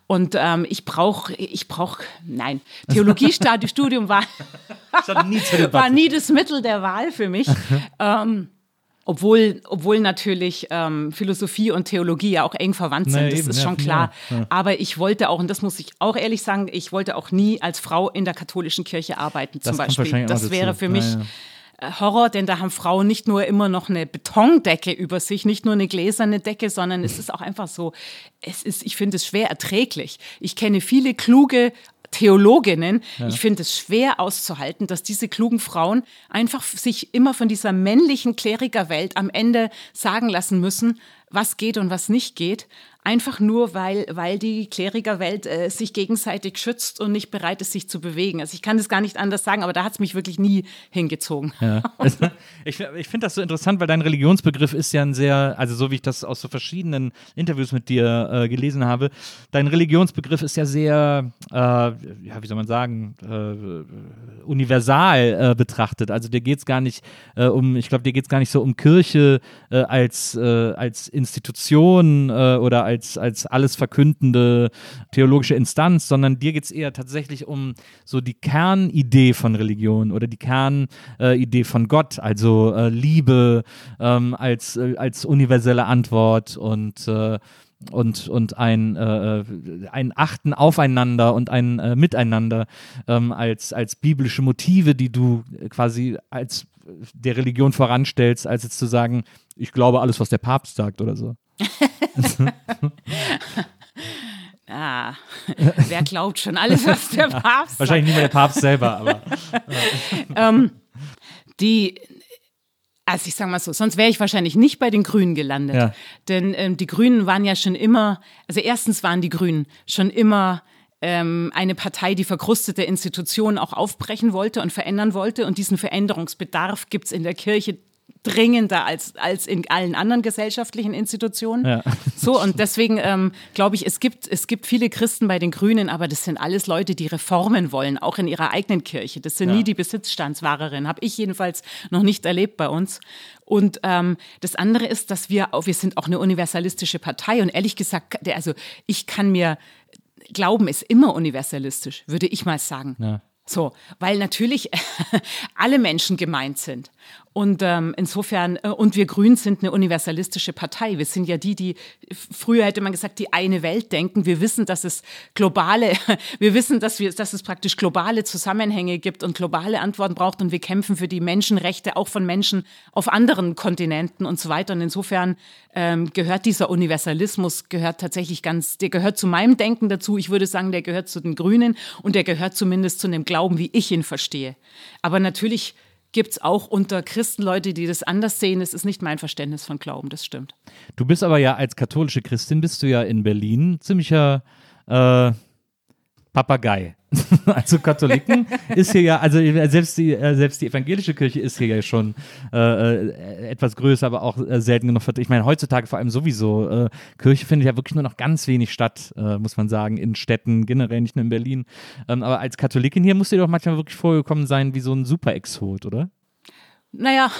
Und ähm, ich brauche, ich brauche, nein, Theologiestudium war, war nie das Mittel der Wahl für mich. ähm, obwohl, obwohl natürlich ähm, Philosophie und Theologie ja auch eng verwandt sind, naja, das eben, ist schon klar. Ja. Aber ich wollte auch, und das muss ich auch ehrlich sagen, ich wollte auch nie als Frau in der katholischen Kirche arbeiten, zum das Beispiel. Das wäre für mich. Äh, Horror, denn da haben Frauen nicht nur immer noch eine Betondecke über sich, nicht nur eine gläserne Decke, sondern es ist auch einfach so, es ist, ich finde es schwer erträglich. Ich kenne viele kluge Theologinnen. Ja. Ich finde es schwer auszuhalten, dass diese klugen Frauen einfach sich immer von dieser männlichen Klerikerwelt am Ende sagen lassen müssen, was geht und was nicht geht einfach nur, weil, weil die Klerikerwelt äh, sich gegenseitig schützt und nicht bereit ist, sich zu bewegen. Also ich kann das gar nicht anders sagen, aber da hat es mich wirklich nie hingezogen. Ja. ich ich finde das so interessant, weil dein Religionsbegriff ist ja ein sehr, also so wie ich das aus so verschiedenen Interviews mit dir äh, gelesen habe, dein Religionsbegriff ist ja sehr, äh, ja, wie soll man sagen, äh, universal äh, betrachtet. Also dir geht es gar nicht äh, um, ich glaube, dir geht es gar nicht so um Kirche als, als Institution oder als als, als alles verkündende theologische Instanz, sondern dir geht es eher tatsächlich um so die Kernidee von Religion oder die Kernidee äh, von Gott, also äh, Liebe ähm, als, äh, als universelle Antwort und äh, und, und ein, äh, ein Achten aufeinander und ein äh, Miteinander ähm, als, als biblische Motive, die du quasi als der Religion voranstellst, als jetzt zu sagen, ich glaube alles, was der Papst sagt oder so. Ja, wer glaubt schon alles, was der Papst sagt? Wahrscheinlich nicht mehr der Papst selber, aber. ähm, die, also ich sage mal so, sonst wäre ich wahrscheinlich nicht bei den Grünen gelandet. Ja. Denn ähm, die Grünen waren ja schon immer, also erstens waren die Grünen schon immer ähm, eine Partei, die verkrustete Institutionen auch aufbrechen wollte und verändern wollte. Und diesen Veränderungsbedarf gibt es in der Kirche dringender als, als in allen anderen gesellschaftlichen Institutionen. Ja. So, und deswegen ähm, glaube ich, es gibt, es gibt viele Christen bei den Grünen, aber das sind alles Leute, die Reformen wollen, auch in ihrer eigenen Kirche. Das sind ja. nie die Besitzstandswahrerinnen, habe ich jedenfalls noch nicht erlebt bei uns. Und ähm, das andere ist, dass wir, auch, wir sind auch eine universalistische Partei und ehrlich gesagt, also ich kann mir Glauben ist immer universalistisch, würde ich mal sagen. Ja. So, weil natürlich alle Menschen gemeint sind. Und ähm, insofern, äh, und wir Grünen sind eine universalistische Partei. Wir sind ja die, die, früher hätte man gesagt, die eine Welt denken. Wir wissen, dass es globale, wir wissen, dass, wir, dass es praktisch globale Zusammenhänge gibt und globale Antworten braucht. Und wir kämpfen für die Menschenrechte auch von Menschen auf anderen Kontinenten und so weiter. Und insofern ähm, gehört dieser Universalismus, gehört tatsächlich ganz, der gehört zu meinem Denken dazu. Ich würde sagen, der gehört zu den Grünen und der gehört zumindest zu dem Glauben, wie ich ihn verstehe. Aber natürlich, gibt es auch unter Christen Leute, die das anders sehen. Es ist nicht mein Verständnis von Glauben, das stimmt. Du bist aber ja als katholische Christin, bist du ja in Berlin ziemlicher äh, Papagei. also Katholiken ist hier ja, also selbst die, äh, selbst die evangelische Kirche ist hier ja schon äh, äh etwas größer, aber auch äh, selten genug vertreten. Ich meine, heutzutage vor allem sowieso, äh, Kirche findet ja wirklich nur noch ganz wenig statt, äh, muss man sagen, in Städten, generell nicht nur in Berlin. Ähm, aber als Katholikin hier muss dir doch manchmal wirklich vorgekommen sein wie so ein Super-Exot, oder? Naja,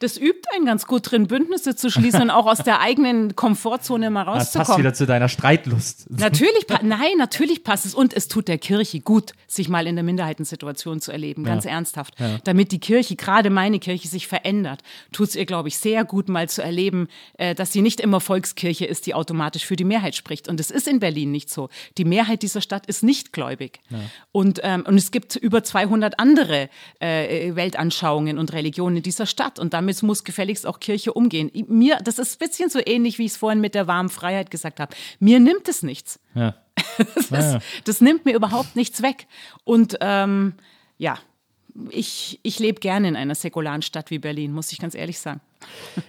das übt einen ganz gut drin, Bündnisse zu schließen und auch aus der eigenen Komfortzone mal rauszukommen. Das passt wieder zu deiner Streitlust. Natürlich, nein, natürlich passt es. Und es tut der Kirche gut, sich mal in der Minderheitensituation zu erleben, ganz ja. ernsthaft. Ja. Damit die Kirche, gerade meine Kirche, sich verändert, tut es ihr, glaube ich, sehr gut, mal zu erleben, äh, dass sie nicht immer Volkskirche ist, die automatisch für die Mehrheit spricht. Und es ist in Berlin nicht so. Die Mehrheit dieser Stadt ist nicht gläubig. Ja. Und, ähm, und es gibt über 200 andere äh, Weltanschauungen und Religionen Tradition in dieser Stadt und damit muss gefälligst auch Kirche umgehen. Mir, das ist ein bisschen so ähnlich, wie ich es vorhin mit der warmen Freiheit gesagt habe. Mir nimmt es nichts. Ja. Das, ist, das, nimmt mir überhaupt nichts weg. Und ähm, ja, ich, ich lebe gerne in einer säkularen Stadt wie Berlin, muss ich ganz ehrlich sagen.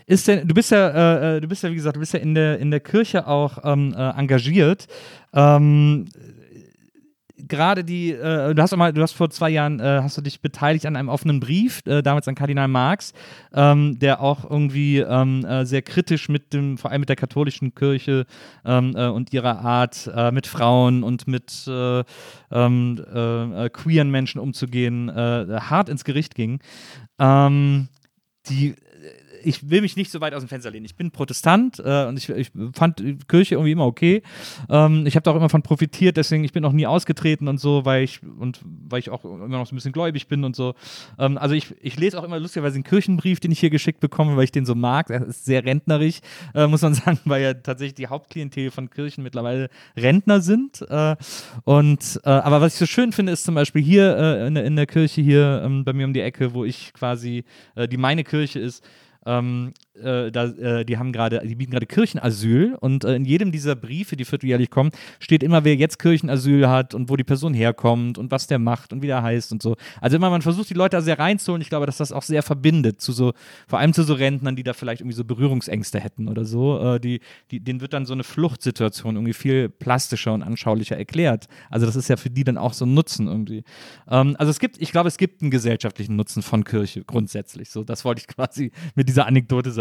Ist denn, du bist ja, äh, äh, du bist ja, wie gesagt, du bist ja in der, in der Kirche auch ähm, äh, engagiert. Ähm, gerade die, äh, du hast mal, du hast vor zwei Jahren, äh, hast du dich beteiligt an einem offenen Brief, äh, damals an Kardinal Marx, ähm, der auch irgendwie ähm, äh, sehr kritisch mit dem, vor allem mit der katholischen Kirche ähm, äh, und ihrer Art, äh, mit Frauen und mit ähm, queeren Menschen umzugehen, hart ins Gericht ging. Ähm, die ich will mich nicht so weit aus dem Fenster lehnen. Ich bin Protestant äh, und ich, ich, fand Kirche irgendwie immer okay. Ähm, ich habe da auch immer von profitiert, deswegen ich bin auch nie ausgetreten und so, weil ich und weil ich auch immer noch so ein bisschen gläubig bin und so. Ähm, also ich, ich lese auch immer lustigerweise einen Kirchenbrief, den ich hier geschickt bekomme, weil ich den so mag. Er ist sehr rentnerig, äh, muss man sagen, weil ja tatsächlich die Hauptklientel von Kirchen mittlerweile Rentner sind. Äh, und äh, aber was ich so schön finde, ist zum Beispiel hier äh, in, der, in der Kirche hier ähm, bei mir um die Ecke, wo ich quasi äh, die meine Kirche ist ähm, äh, da, äh, die haben gerade, die bieten gerade Kirchenasyl und äh, in jedem dieser Briefe, die vierteljährlich kommen, steht immer, wer jetzt Kirchenasyl hat und wo die Person herkommt und was der macht und wie der heißt und so. Also immer, man versucht die Leute da sehr reinzuholen. Ich glaube, dass das auch sehr verbindet zu so, vor allem zu so Rentnern, die da vielleicht irgendwie so Berührungsängste hätten oder so. Äh, die, die, denen wird dann so eine Fluchtsituation irgendwie viel plastischer und anschaulicher erklärt. Also das ist ja für die dann auch so ein Nutzen irgendwie. Ähm, also es gibt, ich glaube, es gibt einen gesellschaftlichen Nutzen von Kirche grundsätzlich. So, das wollte ich quasi mit dieser Anekdote sagen.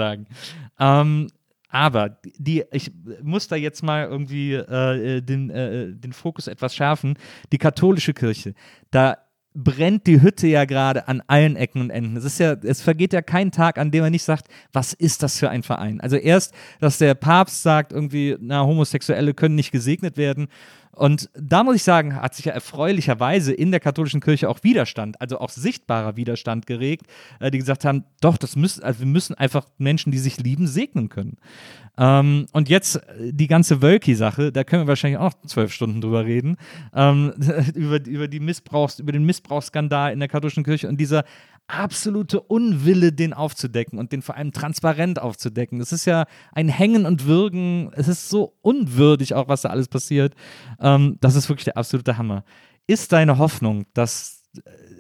Ähm, aber die, ich muss da jetzt mal irgendwie äh, den, äh, den Fokus etwas schärfen. Die katholische Kirche, da brennt die Hütte ja gerade an allen Ecken und Enden. Es ist ja, es vergeht ja kein Tag, an dem man nicht sagt, was ist das für ein Verein? Also erst, dass der Papst sagt, irgendwie, na, Homosexuelle können nicht gesegnet werden und da muss ich sagen, hat sich ja erfreulicherweise in der katholischen Kirche auch Widerstand, also auch sichtbarer Widerstand geregt, äh, die gesagt haben, doch, das müssen, also wir müssen einfach Menschen, die sich lieben, segnen können. Ähm, und jetzt äh, die ganze Wölki-Sache, da können wir wahrscheinlich auch zwölf Stunden drüber reden, ähm, über, über, die Missbrauchs, über den Missbrauchsskandal in der katholischen Kirche und dieser absolute Unwille, den aufzudecken und den vor allem transparent aufzudecken. Es ist ja ein Hängen und Würgen. Es ist so unwürdig auch, was da alles passiert. Ähm, das ist wirklich der absolute Hammer. Ist deine Hoffnung, dass,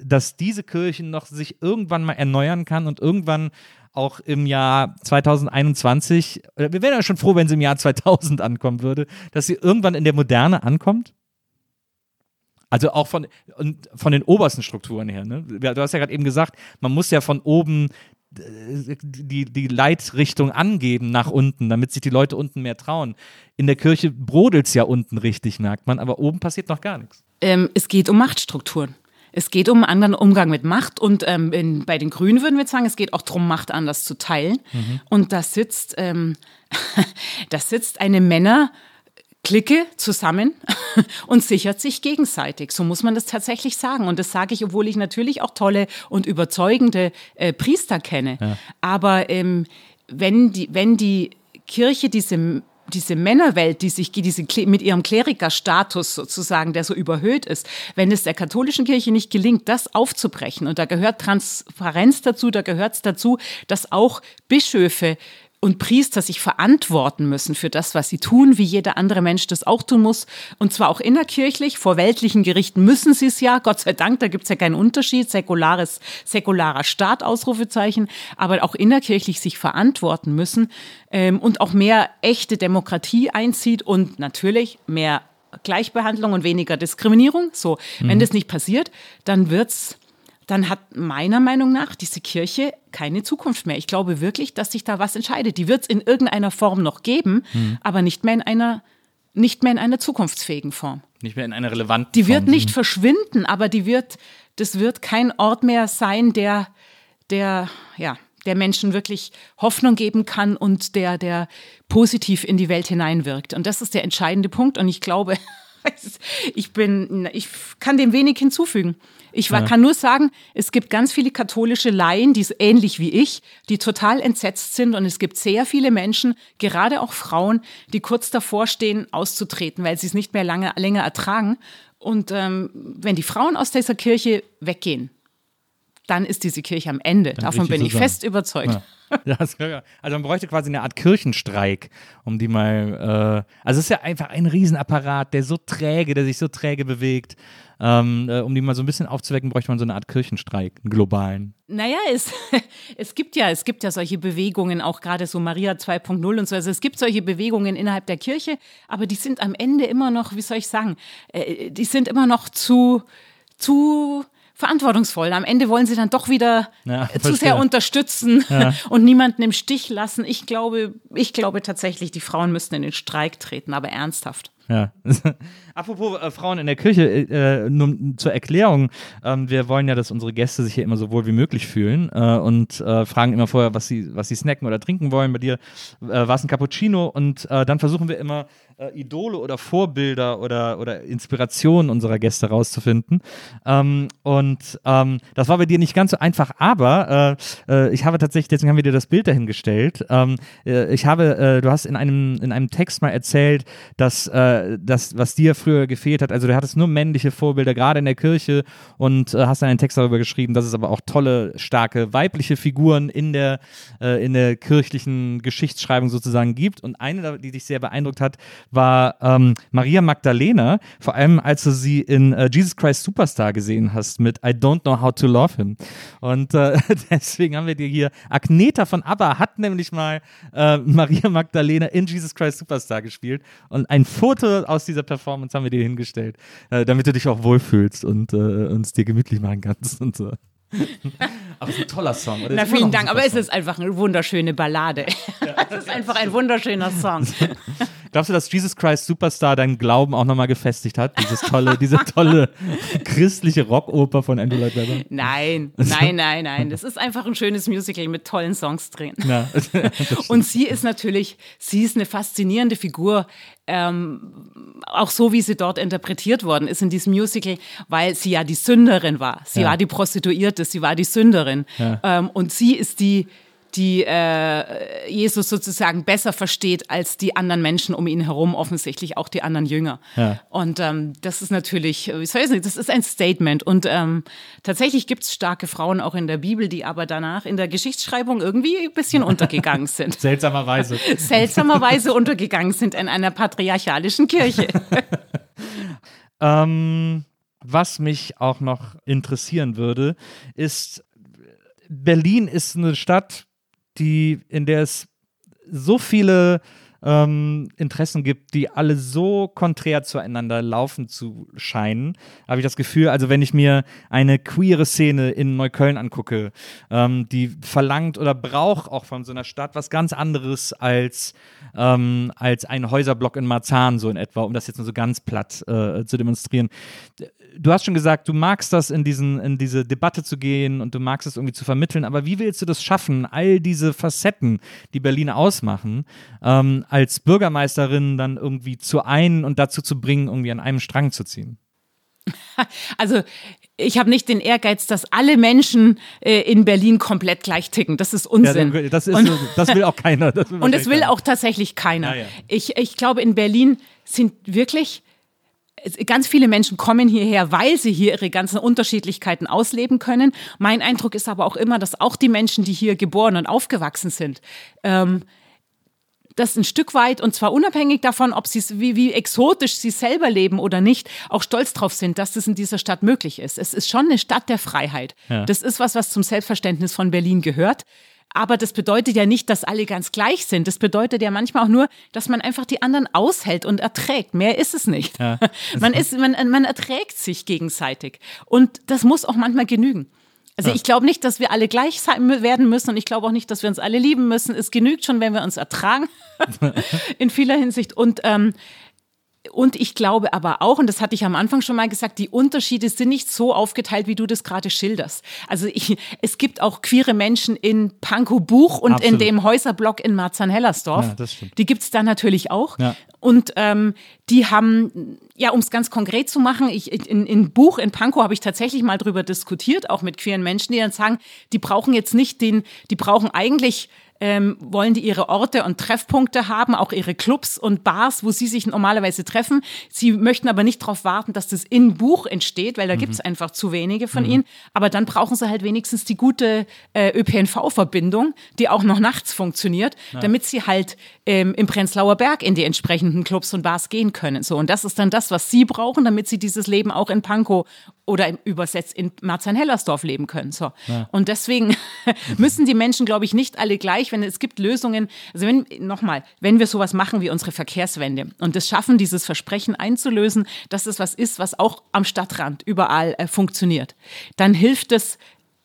dass diese Kirchen noch sich irgendwann mal erneuern kann und irgendwann auch im Jahr 2021, wir wären ja schon froh, wenn sie im Jahr 2000 ankommen würde, dass sie irgendwann in der Moderne ankommt? Also auch von, von den obersten Strukturen her. Ne? Du hast ja gerade eben gesagt, man muss ja von oben äh, die, die Leitrichtung angeben nach unten, damit sich die Leute unten mehr trauen. In der Kirche brodelt es ja unten richtig, merkt man, aber oben passiert noch gar nichts. Ähm, es geht um Machtstrukturen. Es geht um einen anderen Umgang mit Macht und ähm, in, bei den Grünen würden wir sagen, es geht auch darum, Macht anders zu teilen. Mhm. Und da sitzt, ähm, da sitzt eine Männer- Clique zusammen und sichert sich gegenseitig. So muss man das tatsächlich sagen. Und das sage ich, obwohl ich natürlich auch tolle und überzeugende äh, Priester kenne. Ja. Aber ähm, wenn, die, wenn die Kirche diese diese Männerwelt, die sich diese, mit ihrem Klerikerstatus sozusagen, der so überhöht ist, wenn es der katholischen Kirche nicht gelingt, das aufzubrechen, und da gehört Transparenz dazu, da gehört es dazu, dass auch Bischöfe und Priester sich verantworten müssen für das, was sie tun, wie jeder andere Mensch das auch tun muss. Und zwar auch innerkirchlich. Vor weltlichen Gerichten müssen sie es ja. Gott sei Dank, da gibt es ja keinen Unterschied. Säkulares, säkularer Staat, Ausrufezeichen. Aber auch innerkirchlich sich verantworten müssen ähm, und auch mehr echte Demokratie einzieht und natürlich mehr Gleichbehandlung und weniger Diskriminierung. So, mhm. wenn das nicht passiert, dann wird's dann hat meiner Meinung nach diese Kirche keine Zukunft mehr. Ich glaube wirklich, dass sich da was entscheidet. Die wird es in irgendeiner Form noch geben, mhm. aber nicht mehr in einer nicht mehr in einer zukunftsfähigen Form. Nicht mehr in einer relevanten Die wird Form. nicht verschwinden, aber die wird, das wird kein Ort mehr sein, der, der, ja, der Menschen wirklich Hoffnung geben kann und der, der positiv in die Welt hineinwirkt. Und das ist der entscheidende Punkt. Und ich glaube, ich bin, ich kann dem wenig hinzufügen. Ich war, ja. kann nur sagen, es gibt ganz viele katholische Laien, die ähnlich wie ich, die total entsetzt sind. Und es gibt sehr viele Menschen, gerade auch Frauen, die kurz davor stehen, auszutreten, weil sie es nicht mehr lange, länger ertragen. Und ähm, wenn die Frauen aus dieser Kirche weggehen, dann ist diese Kirche am Ende. Dann Davon bin ich fest überzeugt. Ja. Also man bräuchte quasi eine Art Kirchenstreik, um die mal. Äh, also es ist ja einfach ein Riesenapparat, der so träge, der sich so träge bewegt. Ähm, äh, um die mal so ein bisschen aufzuwecken, bräuchte man so eine Art Kirchenstreik, einen globalen. Naja, es, es gibt ja, es gibt ja solche Bewegungen, auch gerade so Maria 2.0 und so. Also es gibt solche Bewegungen innerhalb der Kirche, aber die sind am Ende immer noch, wie soll ich sagen, äh, die sind immer noch zu, zu verantwortungsvoll. Am Ende wollen sie dann doch wieder ja, zu sehr unterstützen ja. und niemanden im Stich lassen. Ich glaube, ich glaube tatsächlich, die Frauen müssten in den Streik treten, aber ernsthaft. Ja. Apropos äh, Frauen in der Küche, äh, nur zur Erklärung. Ähm, wir wollen ja, dass unsere Gäste sich hier immer so wohl wie möglich fühlen äh, und äh, fragen immer vorher, was sie, was sie snacken oder trinken wollen. Bei dir äh, war es ein Cappuccino und äh, dann versuchen wir immer Idole oder Vorbilder oder, oder Inspirationen unserer Gäste rauszufinden. Ähm, und ähm, das war bei dir nicht ganz so einfach, aber ich habe tatsächlich, deswegen haben wir dir das Bild dahingestellt. Ähm, äh, ich habe, du hast in einem, in einem Text mal erzählt, dass das, was dir früher gefehlt hat, also du hattest nur männliche Vorbilder, gerade in der Kirche und hast dann einen Text darüber geschrieben, dass es aber auch tolle, starke weibliche Figuren in der, in der kirchlichen Geschichtsschreibung sozusagen gibt. Und eine, die dich sehr beeindruckt hat, war ähm, Maria Magdalena, vor allem als du sie in äh, Jesus Christ Superstar gesehen hast mit I Don't Know How to Love Him. Und äh, deswegen haben wir dir hier, Agneta von ABBA hat nämlich mal äh, Maria Magdalena in Jesus Christ Superstar gespielt und ein Foto aus dieser Performance haben wir dir hingestellt, äh, damit du dich auch wohlfühlst und äh, uns dir gemütlich machen kannst und so. Aber es ist ein toller Song. Oder? Na, vielen Dank, aber Song. es ist einfach eine wunderschöne Ballade. Ja, es ist einfach ein wunderschöner Song. Glaubst du, dass Jesus Christ Superstar deinen Glauben auch nochmal gefestigt hat? Dieses tolle, diese tolle christliche Rockoper von Andrew Lloyd Webber? Nein, nein, nein, nein. Das ist einfach ein schönes Musical mit tollen Songs drin. Ja, Und sie ist natürlich, sie ist eine faszinierende Figur. Ähm, auch so, wie sie dort interpretiert worden ist in diesem Musical, weil sie ja die Sünderin war. Sie ja. war die Prostituierte, sie war die Sünderin. Ja. Ähm, und sie ist die, die äh, Jesus sozusagen besser versteht als die anderen Menschen um ihn herum, offensichtlich auch die anderen Jünger. Ja. Und ähm, das ist natürlich, ich weiß nicht, das ist ein Statement. Und ähm, tatsächlich gibt es starke Frauen auch in der Bibel, die aber danach in der Geschichtsschreibung irgendwie ein bisschen untergegangen sind. Seltsamerweise. Seltsamerweise untergegangen sind in einer patriarchalischen Kirche. ähm, was mich auch noch interessieren würde, ist, Berlin ist eine Stadt, die, in der es so viele ähm, Interessen gibt, die alle so konträr zueinander laufen zu scheinen, habe ich das Gefühl, also wenn ich mir eine queere Szene in Neukölln angucke, ähm, die verlangt oder braucht auch von so einer Stadt was ganz anderes als, ähm, als ein Häuserblock in Marzahn, so in etwa, um das jetzt nur so ganz platt äh, zu demonstrieren du hast schon gesagt, du magst das, in, diesen, in diese Debatte zu gehen und du magst es irgendwie zu vermitteln, aber wie willst du das schaffen, all diese Facetten, die Berlin ausmachen, ähm, als Bürgermeisterin dann irgendwie zu ein und dazu zu bringen, irgendwie an einem Strang zu ziehen? Also ich habe nicht den Ehrgeiz, dass alle Menschen äh, in Berlin komplett gleich ticken. Das ist Unsinn. Ja, das, ist, und, das will auch keiner. Will und es will auch tatsächlich keiner. Ja, ja. Ich, ich glaube, in Berlin sind wirklich ganz viele Menschen kommen hierher, weil sie hier ihre ganzen Unterschiedlichkeiten ausleben können. Mein Eindruck ist aber auch immer, dass auch die Menschen, die hier geboren und aufgewachsen sind, ähm, das ein Stück weit, und zwar unabhängig davon, ob sie wie, wie exotisch sie selber leben oder nicht, auch stolz drauf sind, dass das in dieser Stadt möglich ist. Es ist schon eine Stadt der Freiheit. Ja. Das ist was, was zum Selbstverständnis von Berlin gehört. Aber das bedeutet ja nicht, dass alle ganz gleich sind. Das bedeutet ja manchmal auch nur, dass man einfach die anderen aushält und erträgt. Mehr ist es nicht. Ja. man, ist, man, man erträgt sich gegenseitig. Und das muss auch manchmal genügen. Also ich glaube nicht, dass wir alle gleich sein werden müssen und ich glaube auch nicht, dass wir uns alle lieben müssen. Es genügt schon, wenn wir uns ertragen in vieler Hinsicht. Und ähm, und ich glaube aber auch, und das hatte ich am Anfang schon mal gesagt, die Unterschiede sind nicht so aufgeteilt, wie du das gerade schilderst. Also ich, es gibt auch queere Menschen in Pankow Buch und Absolut. in dem Häuserblock in Marzahn-Hellersdorf. Ja. Die gibt's da natürlich auch. Ja. Und ähm, die haben, ja, um es ganz konkret zu machen, ich, in, in Buch in Pankow habe ich tatsächlich mal drüber diskutiert, auch mit queeren Menschen, die dann sagen, die brauchen jetzt nicht den, die brauchen eigentlich ähm, wollen die ihre Orte und Treffpunkte haben, auch ihre Clubs und Bars, wo sie sich normalerweise treffen. Sie möchten aber nicht darauf warten, dass das in Buch entsteht, weil da mhm. gibt es einfach zu wenige von mhm. ihnen. Aber dann brauchen sie halt wenigstens die gute äh, ÖPNV-Verbindung, die auch noch nachts funktioniert, ja. damit sie halt ähm, im Prenzlauer Berg in die entsprechenden Clubs und Bars gehen können. So, und das ist dann das, was sie brauchen, damit sie dieses Leben auch in Pankow oder im übersetzt in Marzahn-Hellersdorf leben können. So. Ja. Und deswegen müssen die Menschen, glaube ich, nicht alle gleich, wenn es gibt Lösungen. Also wenn, nochmal, wenn wir sowas machen wie unsere Verkehrswende und es schaffen, dieses Versprechen einzulösen, dass es was ist, was auch am Stadtrand überall äh, funktioniert, dann hilft es,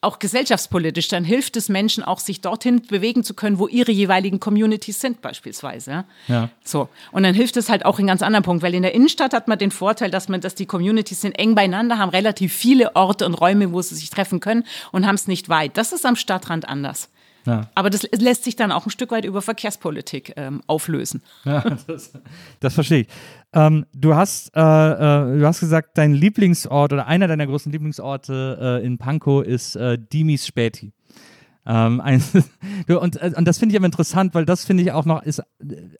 auch gesellschaftspolitisch, dann hilft es Menschen auch, sich dorthin bewegen zu können, wo ihre jeweiligen Communities sind, beispielsweise. Ja. So. Und dann hilft es halt auch in ganz anderen Punkten, weil in der Innenstadt hat man den Vorteil, dass man, dass die Communities sind eng beieinander, haben relativ viele Orte und Räume, wo sie sich treffen können und haben es nicht weit. Das ist am Stadtrand anders. Ja. Aber das lässt sich dann auch ein Stück weit über Verkehrspolitik ähm, auflösen. Ja, das, das verstehe ich. Ähm, du, hast, äh, äh, du hast gesagt, dein Lieblingsort oder einer deiner großen Lieblingsorte äh, in Pankow ist äh, Dimis Späti. Ähm, ein, und, äh, und das finde ich aber interessant, weil das finde ich auch noch ist,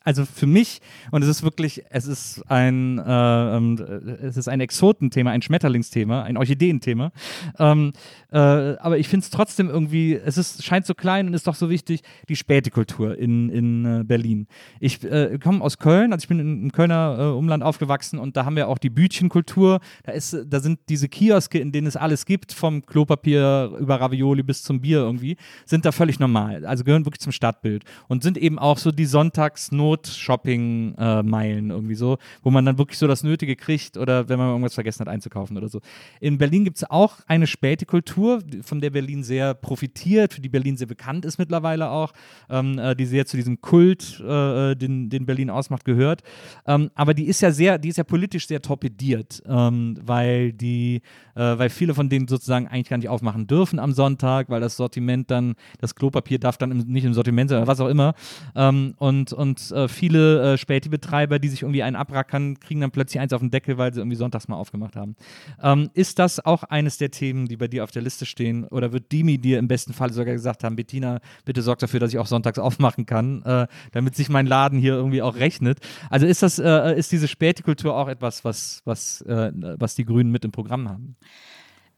also für mich, und es ist wirklich, es ist ein, äh, ähm, es ist ein Exotenthema, ein Schmetterlingsthema, ein Orchideenthema. Ähm, äh, aber ich finde es trotzdem irgendwie, es ist, scheint so klein und ist doch so wichtig, die Spätekultur in, in äh, Berlin. Ich äh, komme aus Köln, also ich bin im Kölner äh, Umland aufgewachsen und da haben wir auch die Bütchenkultur. Da, ist, da sind diese Kioske, in denen es alles gibt, vom Klopapier über Ravioli bis zum Bier irgendwie sind da völlig normal. Also gehören wirklich zum Stadtbild und sind eben auch so die Sonntags-Not-Shopping-Meilen irgendwie so, wo man dann wirklich so das Nötige kriegt oder wenn man irgendwas vergessen hat einzukaufen oder so. In Berlin gibt es auch eine späte Kultur, von der Berlin sehr profitiert, für die Berlin sehr bekannt ist mittlerweile auch, ähm, äh, die sehr zu diesem Kult, äh, äh, den, den Berlin ausmacht, gehört. Ähm, aber die ist ja sehr, die ist ja politisch sehr torpediert, ähm, weil die, äh, weil viele von denen sozusagen eigentlich gar nicht aufmachen dürfen am Sonntag, weil das Sortiment dann dann, das Klopapier darf dann im, nicht im Sortiment sein, oder was auch immer. Ähm, und und äh, viele äh, Späti-Betreiber, die sich irgendwie einen abrackern, kriegen dann plötzlich eins auf den Deckel, weil sie irgendwie sonntags mal aufgemacht haben. Ähm, ist das auch eines der Themen, die bei dir auf der Liste stehen? Oder wird Dimi dir im besten Fall sogar gesagt haben, Bettina, bitte sorg dafür, dass ich auch sonntags aufmachen kann, äh, damit sich mein Laden hier irgendwie auch rechnet? Also ist das, äh, ist diese Spätikultur auch etwas, was, was, äh, was die Grünen mit im Programm haben?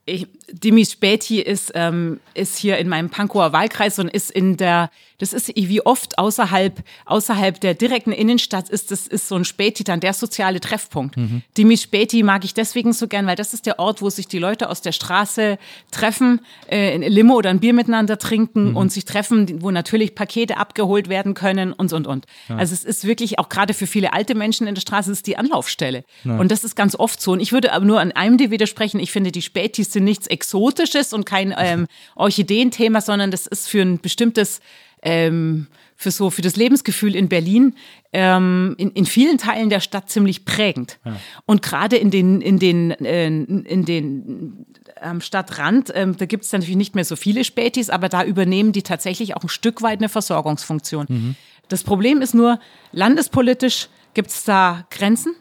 Ich, Dimi Späti ist, ähm, ist hier in meinem Pankower Wahlkreis und ist in der, das ist wie oft außerhalb, außerhalb der direkten Innenstadt ist das ist so ein Späti dann der soziale Treffpunkt. Mhm. Dimi Späti mag ich deswegen so gern, weil das ist der Ort, wo sich die Leute aus der Straße treffen, äh, ein Limo oder ein Bier miteinander trinken mhm. und sich treffen, wo natürlich Pakete abgeholt werden können und und und. Ja. Also es ist wirklich auch gerade für viele alte Menschen in der Straße ist die Anlaufstelle. Ja. Und das ist ganz oft so. Und ich würde aber nur an einem dir widersprechen. Ich finde, die Spätis sind nichts Exotisches und kein ähm, Orchideenthema, sondern das ist für ein bestimmtes ähm, für so für das Lebensgefühl in Berlin ähm, in, in vielen Teilen der Stadt ziemlich prägend ja. und gerade in den in den äh, in den ähm, Stadtrand ähm, da gibt es natürlich nicht mehr so viele Spätis, aber da übernehmen die tatsächlich auch ein Stück weit eine Versorgungsfunktion. Mhm. Das Problem ist nur landespolitisch gibt es da Grenzen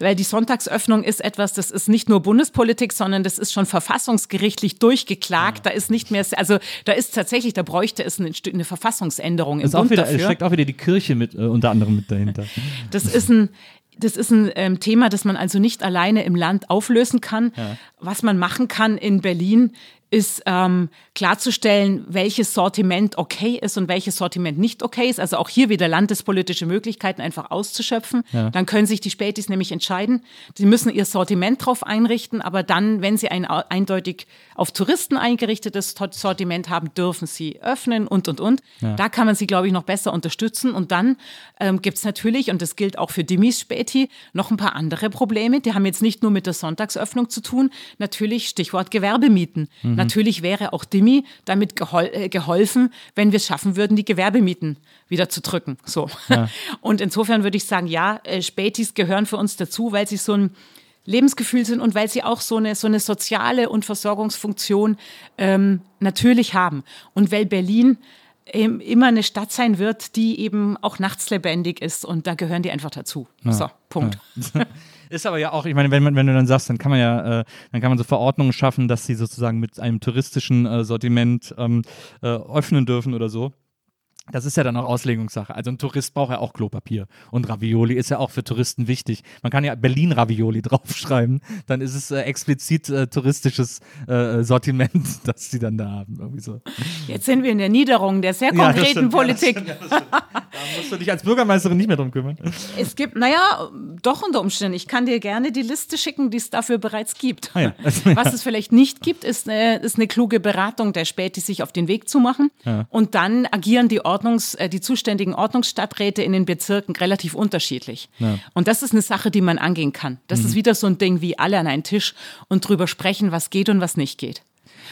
weil die Sonntagsöffnung ist etwas, das ist nicht nur Bundespolitik, sondern das ist schon verfassungsgerichtlich durchgeklagt. Ja. Da ist nicht mehr, also da ist tatsächlich, da bräuchte es eine, eine Verfassungsänderung. Im Bund wieder, dafür. steckt auch wieder die Kirche mit äh, unter anderem mit dahinter. Das ist ein das ist ein ähm, Thema, das man also nicht alleine im Land auflösen kann. Ja. Was man machen kann in Berlin, ist ähm, klarzustellen, welches Sortiment okay ist und welches Sortiment nicht okay ist. Also auch hier wieder landespolitische Möglichkeiten einfach auszuschöpfen. Ja. Dann können sich die Spätis nämlich entscheiden. Sie müssen ihr Sortiment drauf einrichten, aber dann, wenn sie ein eindeutig auf Touristen eingerichtetes Sortiment haben, dürfen sie öffnen und, und, und. Ja. Da kann man sie, glaube ich, noch besser unterstützen. Und dann ähm, gibt es natürlich, und das gilt auch für Dimis Späti, noch ein paar andere Probleme. Die haben jetzt nicht nur mit der Sonntagsöffnung zu tun. Natürlich Stichwort Gewerbemieten. Mhm. Natürlich wäre auch Dimi damit gehol äh, geholfen, wenn wir es schaffen würden, die Gewerbemieten wieder zu drücken. So. Ja. Und insofern würde ich sagen, ja, äh, Spätis gehören für uns dazu, weil sie so ein Lebensgefühl sind und weil sie auch so eine, so eine soziale und Versorgungsfunktion ähm, natürlich haben. Und weil Berlin ähm, immer eine Stadt sein wird, die eben auch nachts lebendig ist und da gehören die einfach dazu. Ja. So, Punkt. Ja. Ist aber ja auch, ich meine, wenn, wenn du dann sagst, dann kann man ja, äh, dann kann man so Verordnungen schaffen, dass sie sozusagen mit einem touristischen äh, Sortiment ähm, äh, öffnen dürfen oder so. Das ist ja dann auch Auslegungssache. Also ein Tourist braucht ja auch Klopapier. Und Ravioli ist ja auch für Touristen wichtig. Man kann ja Berlin-Ravioli draufschreiben. Dann ist es äh, explizit äh, touristisches äh, Sortiment, das sie dann da haben. Irgendwie so. Jetzt sind wir in der Niederung der sehr konkreten ja, Politik. Ja, stimmt, ja, da musst du dich als Bürgermeisterin nicht mehr drum kümmern. Es gibt, naja, doch unter Umständen. Ich kann dir gerne die Liste schicken, die es dafür bereits gibt. Ah, Was es vielleicht nicht gibt, ist eine, ist eine kluge Beratung der Späti, sich auf den Weg zu machen. Und dann agieren die Orte Ordnungs-, äh, die zuständigen Ordnungsstadträte in den Bezirken relativ unterschiedlich. Ja. Und das ist eine Sache, die man angehen kann. Das mhm. ist wieder so ein Ding wie alle an einen Tisch und drüber sprechen, was geht und was nicht geht.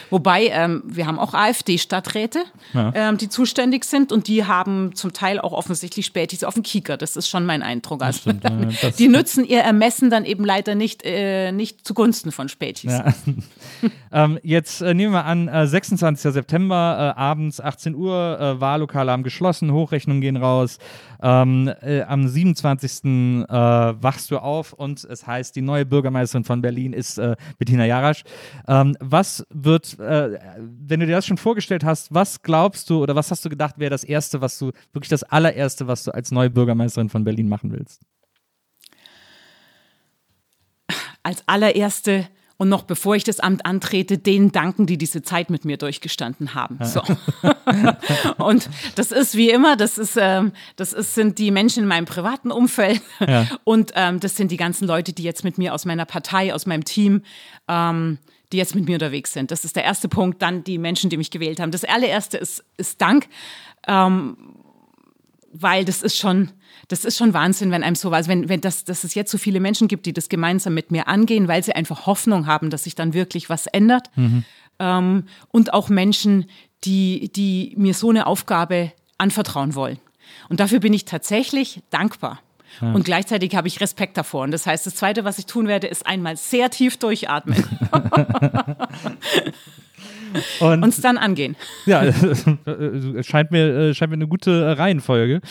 Wobei, ähm, wir haben auch AfD-Stadträte, ja. ähm, die zuständig sind und die haben zum Teil auch offensichtlich Spätis auf dem Kieker. Das ist schon mein Eindruck. Also, stimmt, ja, die nützen ihr Ermessen dann eben leider nicht, äh, nicht zugunsten von Spätis. Ja. ähm, jetzt äh, nehmen wir an, äh, 26. September, äh, abends 18 Uhr, äh, Wahllokale haben geschlossen, Hochrechnungen gehen raus. Ähm, äh, am 27. wachst du auf und es heißt, die neue Bürgermeisterin von Berlin ist Bettina Jarasch. Ähm, was wird äh, wenn du dir das schon vorgestellt hast, was glaubst du oder was hast du gedacht, wäre das Erste, was du, wirklich das allererste, was du als neue Bürgermeisterin von Berlin machen willst? Als allererste und noch bevor ich das Amt antrete, denen danken, die diese Zeit mit mir durchgestanden haben. So. und das ist wie immer, das ist, ähm, das ist, sind die Menschen in meinem privaten Umfeld ja. und ähm, das sind die ganzen Leute, die jetzt mit mir aus meiner Partei, aus meinem Team ähm, die jetzt mit mir unterwegs sind. Das ist der erste Punkt. Dann die Menschen, die mich gewählt haben. Das allererste ist, ist Dank, ähm, weil das ist schon, das ist schon Wahnsinn, wenn einem so was, wenn, wenn das, dass es jetzt so viele Menschen gibt, die das gemeinsam mit mir angehen, weil sie einfach Hoffnung haben, dass sich dann wirklich was ändert. Mhm. Ähm, und auch Menschen, die, die mir so eine Aufgabe anvertrauen wollen. Und dafür bin ich tatsächlich dankbar. Ja. Und gleichzeitig habe ich Respekt davor. Und das heißt, das Zweite, was ich tun werde, ist einmal sehr tief durchatmen. und uns dann angehen. Ja, scheint mir, scheint mir eine gute Reihenfolge.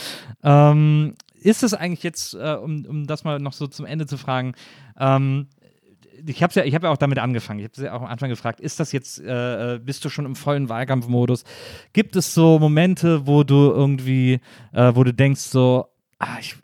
Ähm, ist es eigentlich jetzt, äh, um, um das mal noch so zum Ende zu fragen, ähm, ich habe ja, hab ja auch damit angefangen. Ich habe ja auch am Anfang gefragt, ist das jetzt, äh, äh, bist du schon im vollen Wahlkampfmodus? Gibt es so Momente, wo du irgendwie, äh, wo du denkst so, ah, ich,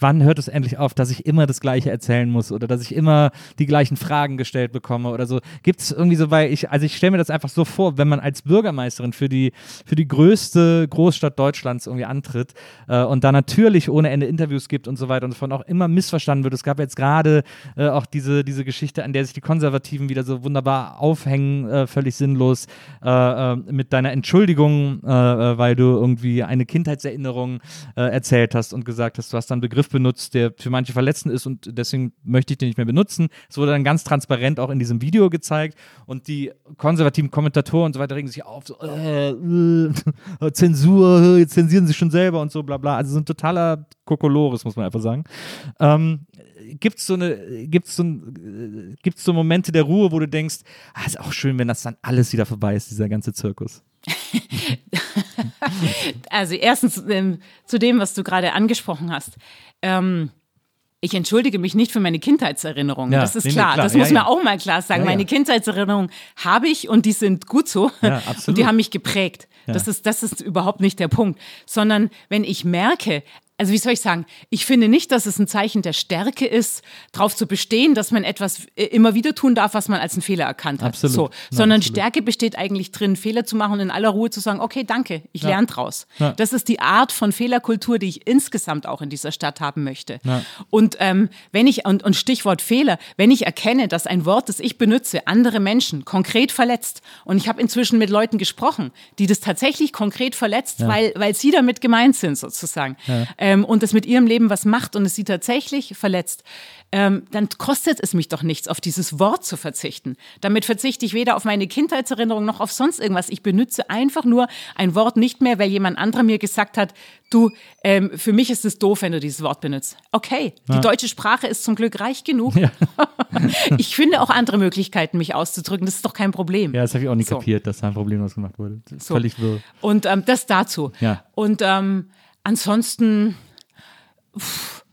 wann hört es endlich auf, dass ich immer das Gleiche erzählen muss oder dass ich immer die gleichen Fragen gestellt bekomme oder so? Gibt es irgendwie so, weil ich, also ich stelle mir das einfach so vor, wenn man als Bürgermeisterin für die, für die größte Großstadt Deutschlands irgendwie antritt äh, und da natürlich ohne Ende Interviews gibt und so weiter und so auch immer missverstanden wird. Es gab jetzt gerade äh, auch diese, diese Geschichte, an der sich die Konservativen wieder so wunderbar aufhängen, äh, völlig sinnlos, äh, äh, mit deiner Entschuldigung, äh, weil du irgendwie eine Kindheitserinnerung erzählt hast und gesagt hast, hast, du hast dann einen Begriff benutzt, der für manche verletzend ist und deswegen möchte ich den nicht mehr benutzen. Es wurde dann ganz transparent auch in diesem Video gezeigt und die konservativen Kommentatoren und so weiter regen sich auf, so, äh, äh, Zensur, jetzt zensieren sie schon selber und so, bla bla. Also so ein totaler Kokolores, muss man einfach sagen. Ähm, gibt es so so, ein, gibt's so Momente der Ruhe, wo du denkst, ah, ist auch schön, wenn das dann alles wieder vorbei ist, dieser ganze Zirkus? also erstens ähm, zu dem, was du gerade angesprochen hast. Ähm, ich entschuldige mich nicht für meine Kindheitserinnerungen. Ja, das ist nee, klar. klar. Das ja, muss ja. mir auch mal klar sagen. Meine Kindheitserinnerungen habe ich und die sind gut so. und die haben mich geprägt. Das, ist, das ist überhaupt nicht der Punkt. Sondern wenn ich merke, also wie soll ich sagen, ich finde nicht, dass es ein Zeichen der Stärke ist, darauf zu bestehen, dass man etwas äh, immer wieder tun darf, was man als einen Fehler erkannt hat. Absolut. So. Sondern absolut. Stärke besteht eigentlich drin, Fehler zu machen und in aller Ruhe zu sagen, okay, danke, ich ja. lerne draus. Ja. Das ist die Art von Fehlerkultur, die ich insgesamt auch in dieser Stadt haben möchte. Ja. Und ähm, wenn ich, und, und Stichwort Fehler, wenn ich erkenne, dass ein Wort, das ich benutze, andere Menschen konkret verletzt, und ich habe inzwischen mit Leuten gesprochen, die das tatsächlich konkret verletzt, weil, weil sie damit gemeint sind, sozusagen. Äh, ähm, und es mit ihrem Leben was macht und es sie tatsächlich verletzt, ähm, dann kostet es mich doch nichts, auf dieses Wort zu verzichten. Damit verzichte ich weder auf meine Kindheitserinnerung noch auf sonst irgendwas. Ich benutze einfach nur ein Wort nicht mehr, weil jemand anderer mir gesagt hat, du, ähm, für mich ist es doof, wenn du dieses Wort benutzt. Okay, die ja. deutsche Sprache ist zum Glück reich genug. Ja. ich finde auch andere Möglichkeiten, mich auszudrücken. Das ist doch kein Problem. Ja, das habe ich auch nicht so. kapiert, dass da ein Problem was gemacht wurde. So. Völlig wirr. Und ähm, das dazu. Ja. Und ähm, ansonsten Pff,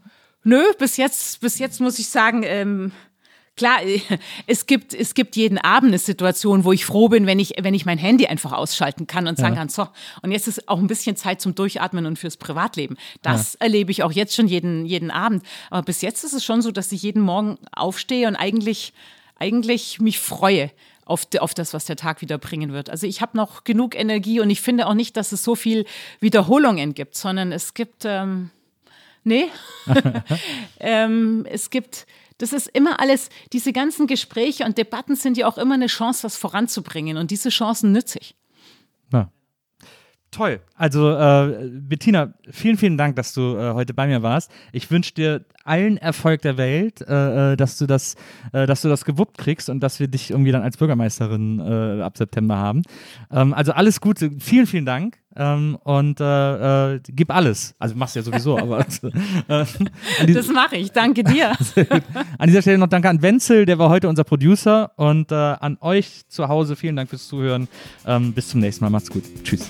nö, bis jetzt, bis jetzt muss ich sagen, ähm, klar, es gibt, es gibt jeden Abend eine Situation, wo ich froh bin, wenn ich, wenn ich mein Handy einfach ausschalten kann und sagen ja. kann, so, und jetzt ist auch ein bisschen Zeit zum Durchatmen und fürs Privatleben. Das ja. erlebe ich auch jetzt schon jeden, jeden Abend. Aber bis jetzt ist es schon so, dass ich jeden Morgen aufstehe und eigentlich, eigentlich mich freue. Auf, auf das, was der Tag wieder bringen wird. Also ich habe noch genug Energie und ich finde auch nicht, dass es so viel Wiederholungen gibt, sondern es gibt, ähm, Nee. ähm, es gibt, das ist immer alles, diese ganzen Gespräche und Debatten sind ja auch immer eine Chance, was voranzubringen. Und diese Chancen nütze ich. Ja. Toll. Also, äh, Bettina, vielen, vielen Dank, dass du äh, heute bei mir warst. Ich wünsche dir allen Erfolg der Welt, äh, äh dass du das, äh, dass du das gewuppt kriegst und dass wir dich irgendwie dann als Bürgermeisterin äh, ab September haben. Ähm, also alles Gute. Vielen, vielen Dank. Ähm, und gib alles. Also machst du ja sowieso, aber. das mache ich. Danke dir. an dieser Stelle noch danke an Wenzel, der war heute unser Producer. Und an euch zu Hause vielen Dank fürs Zuhören. Ähm, bis zum nächsten Mal. Macht's gut. Tschüss.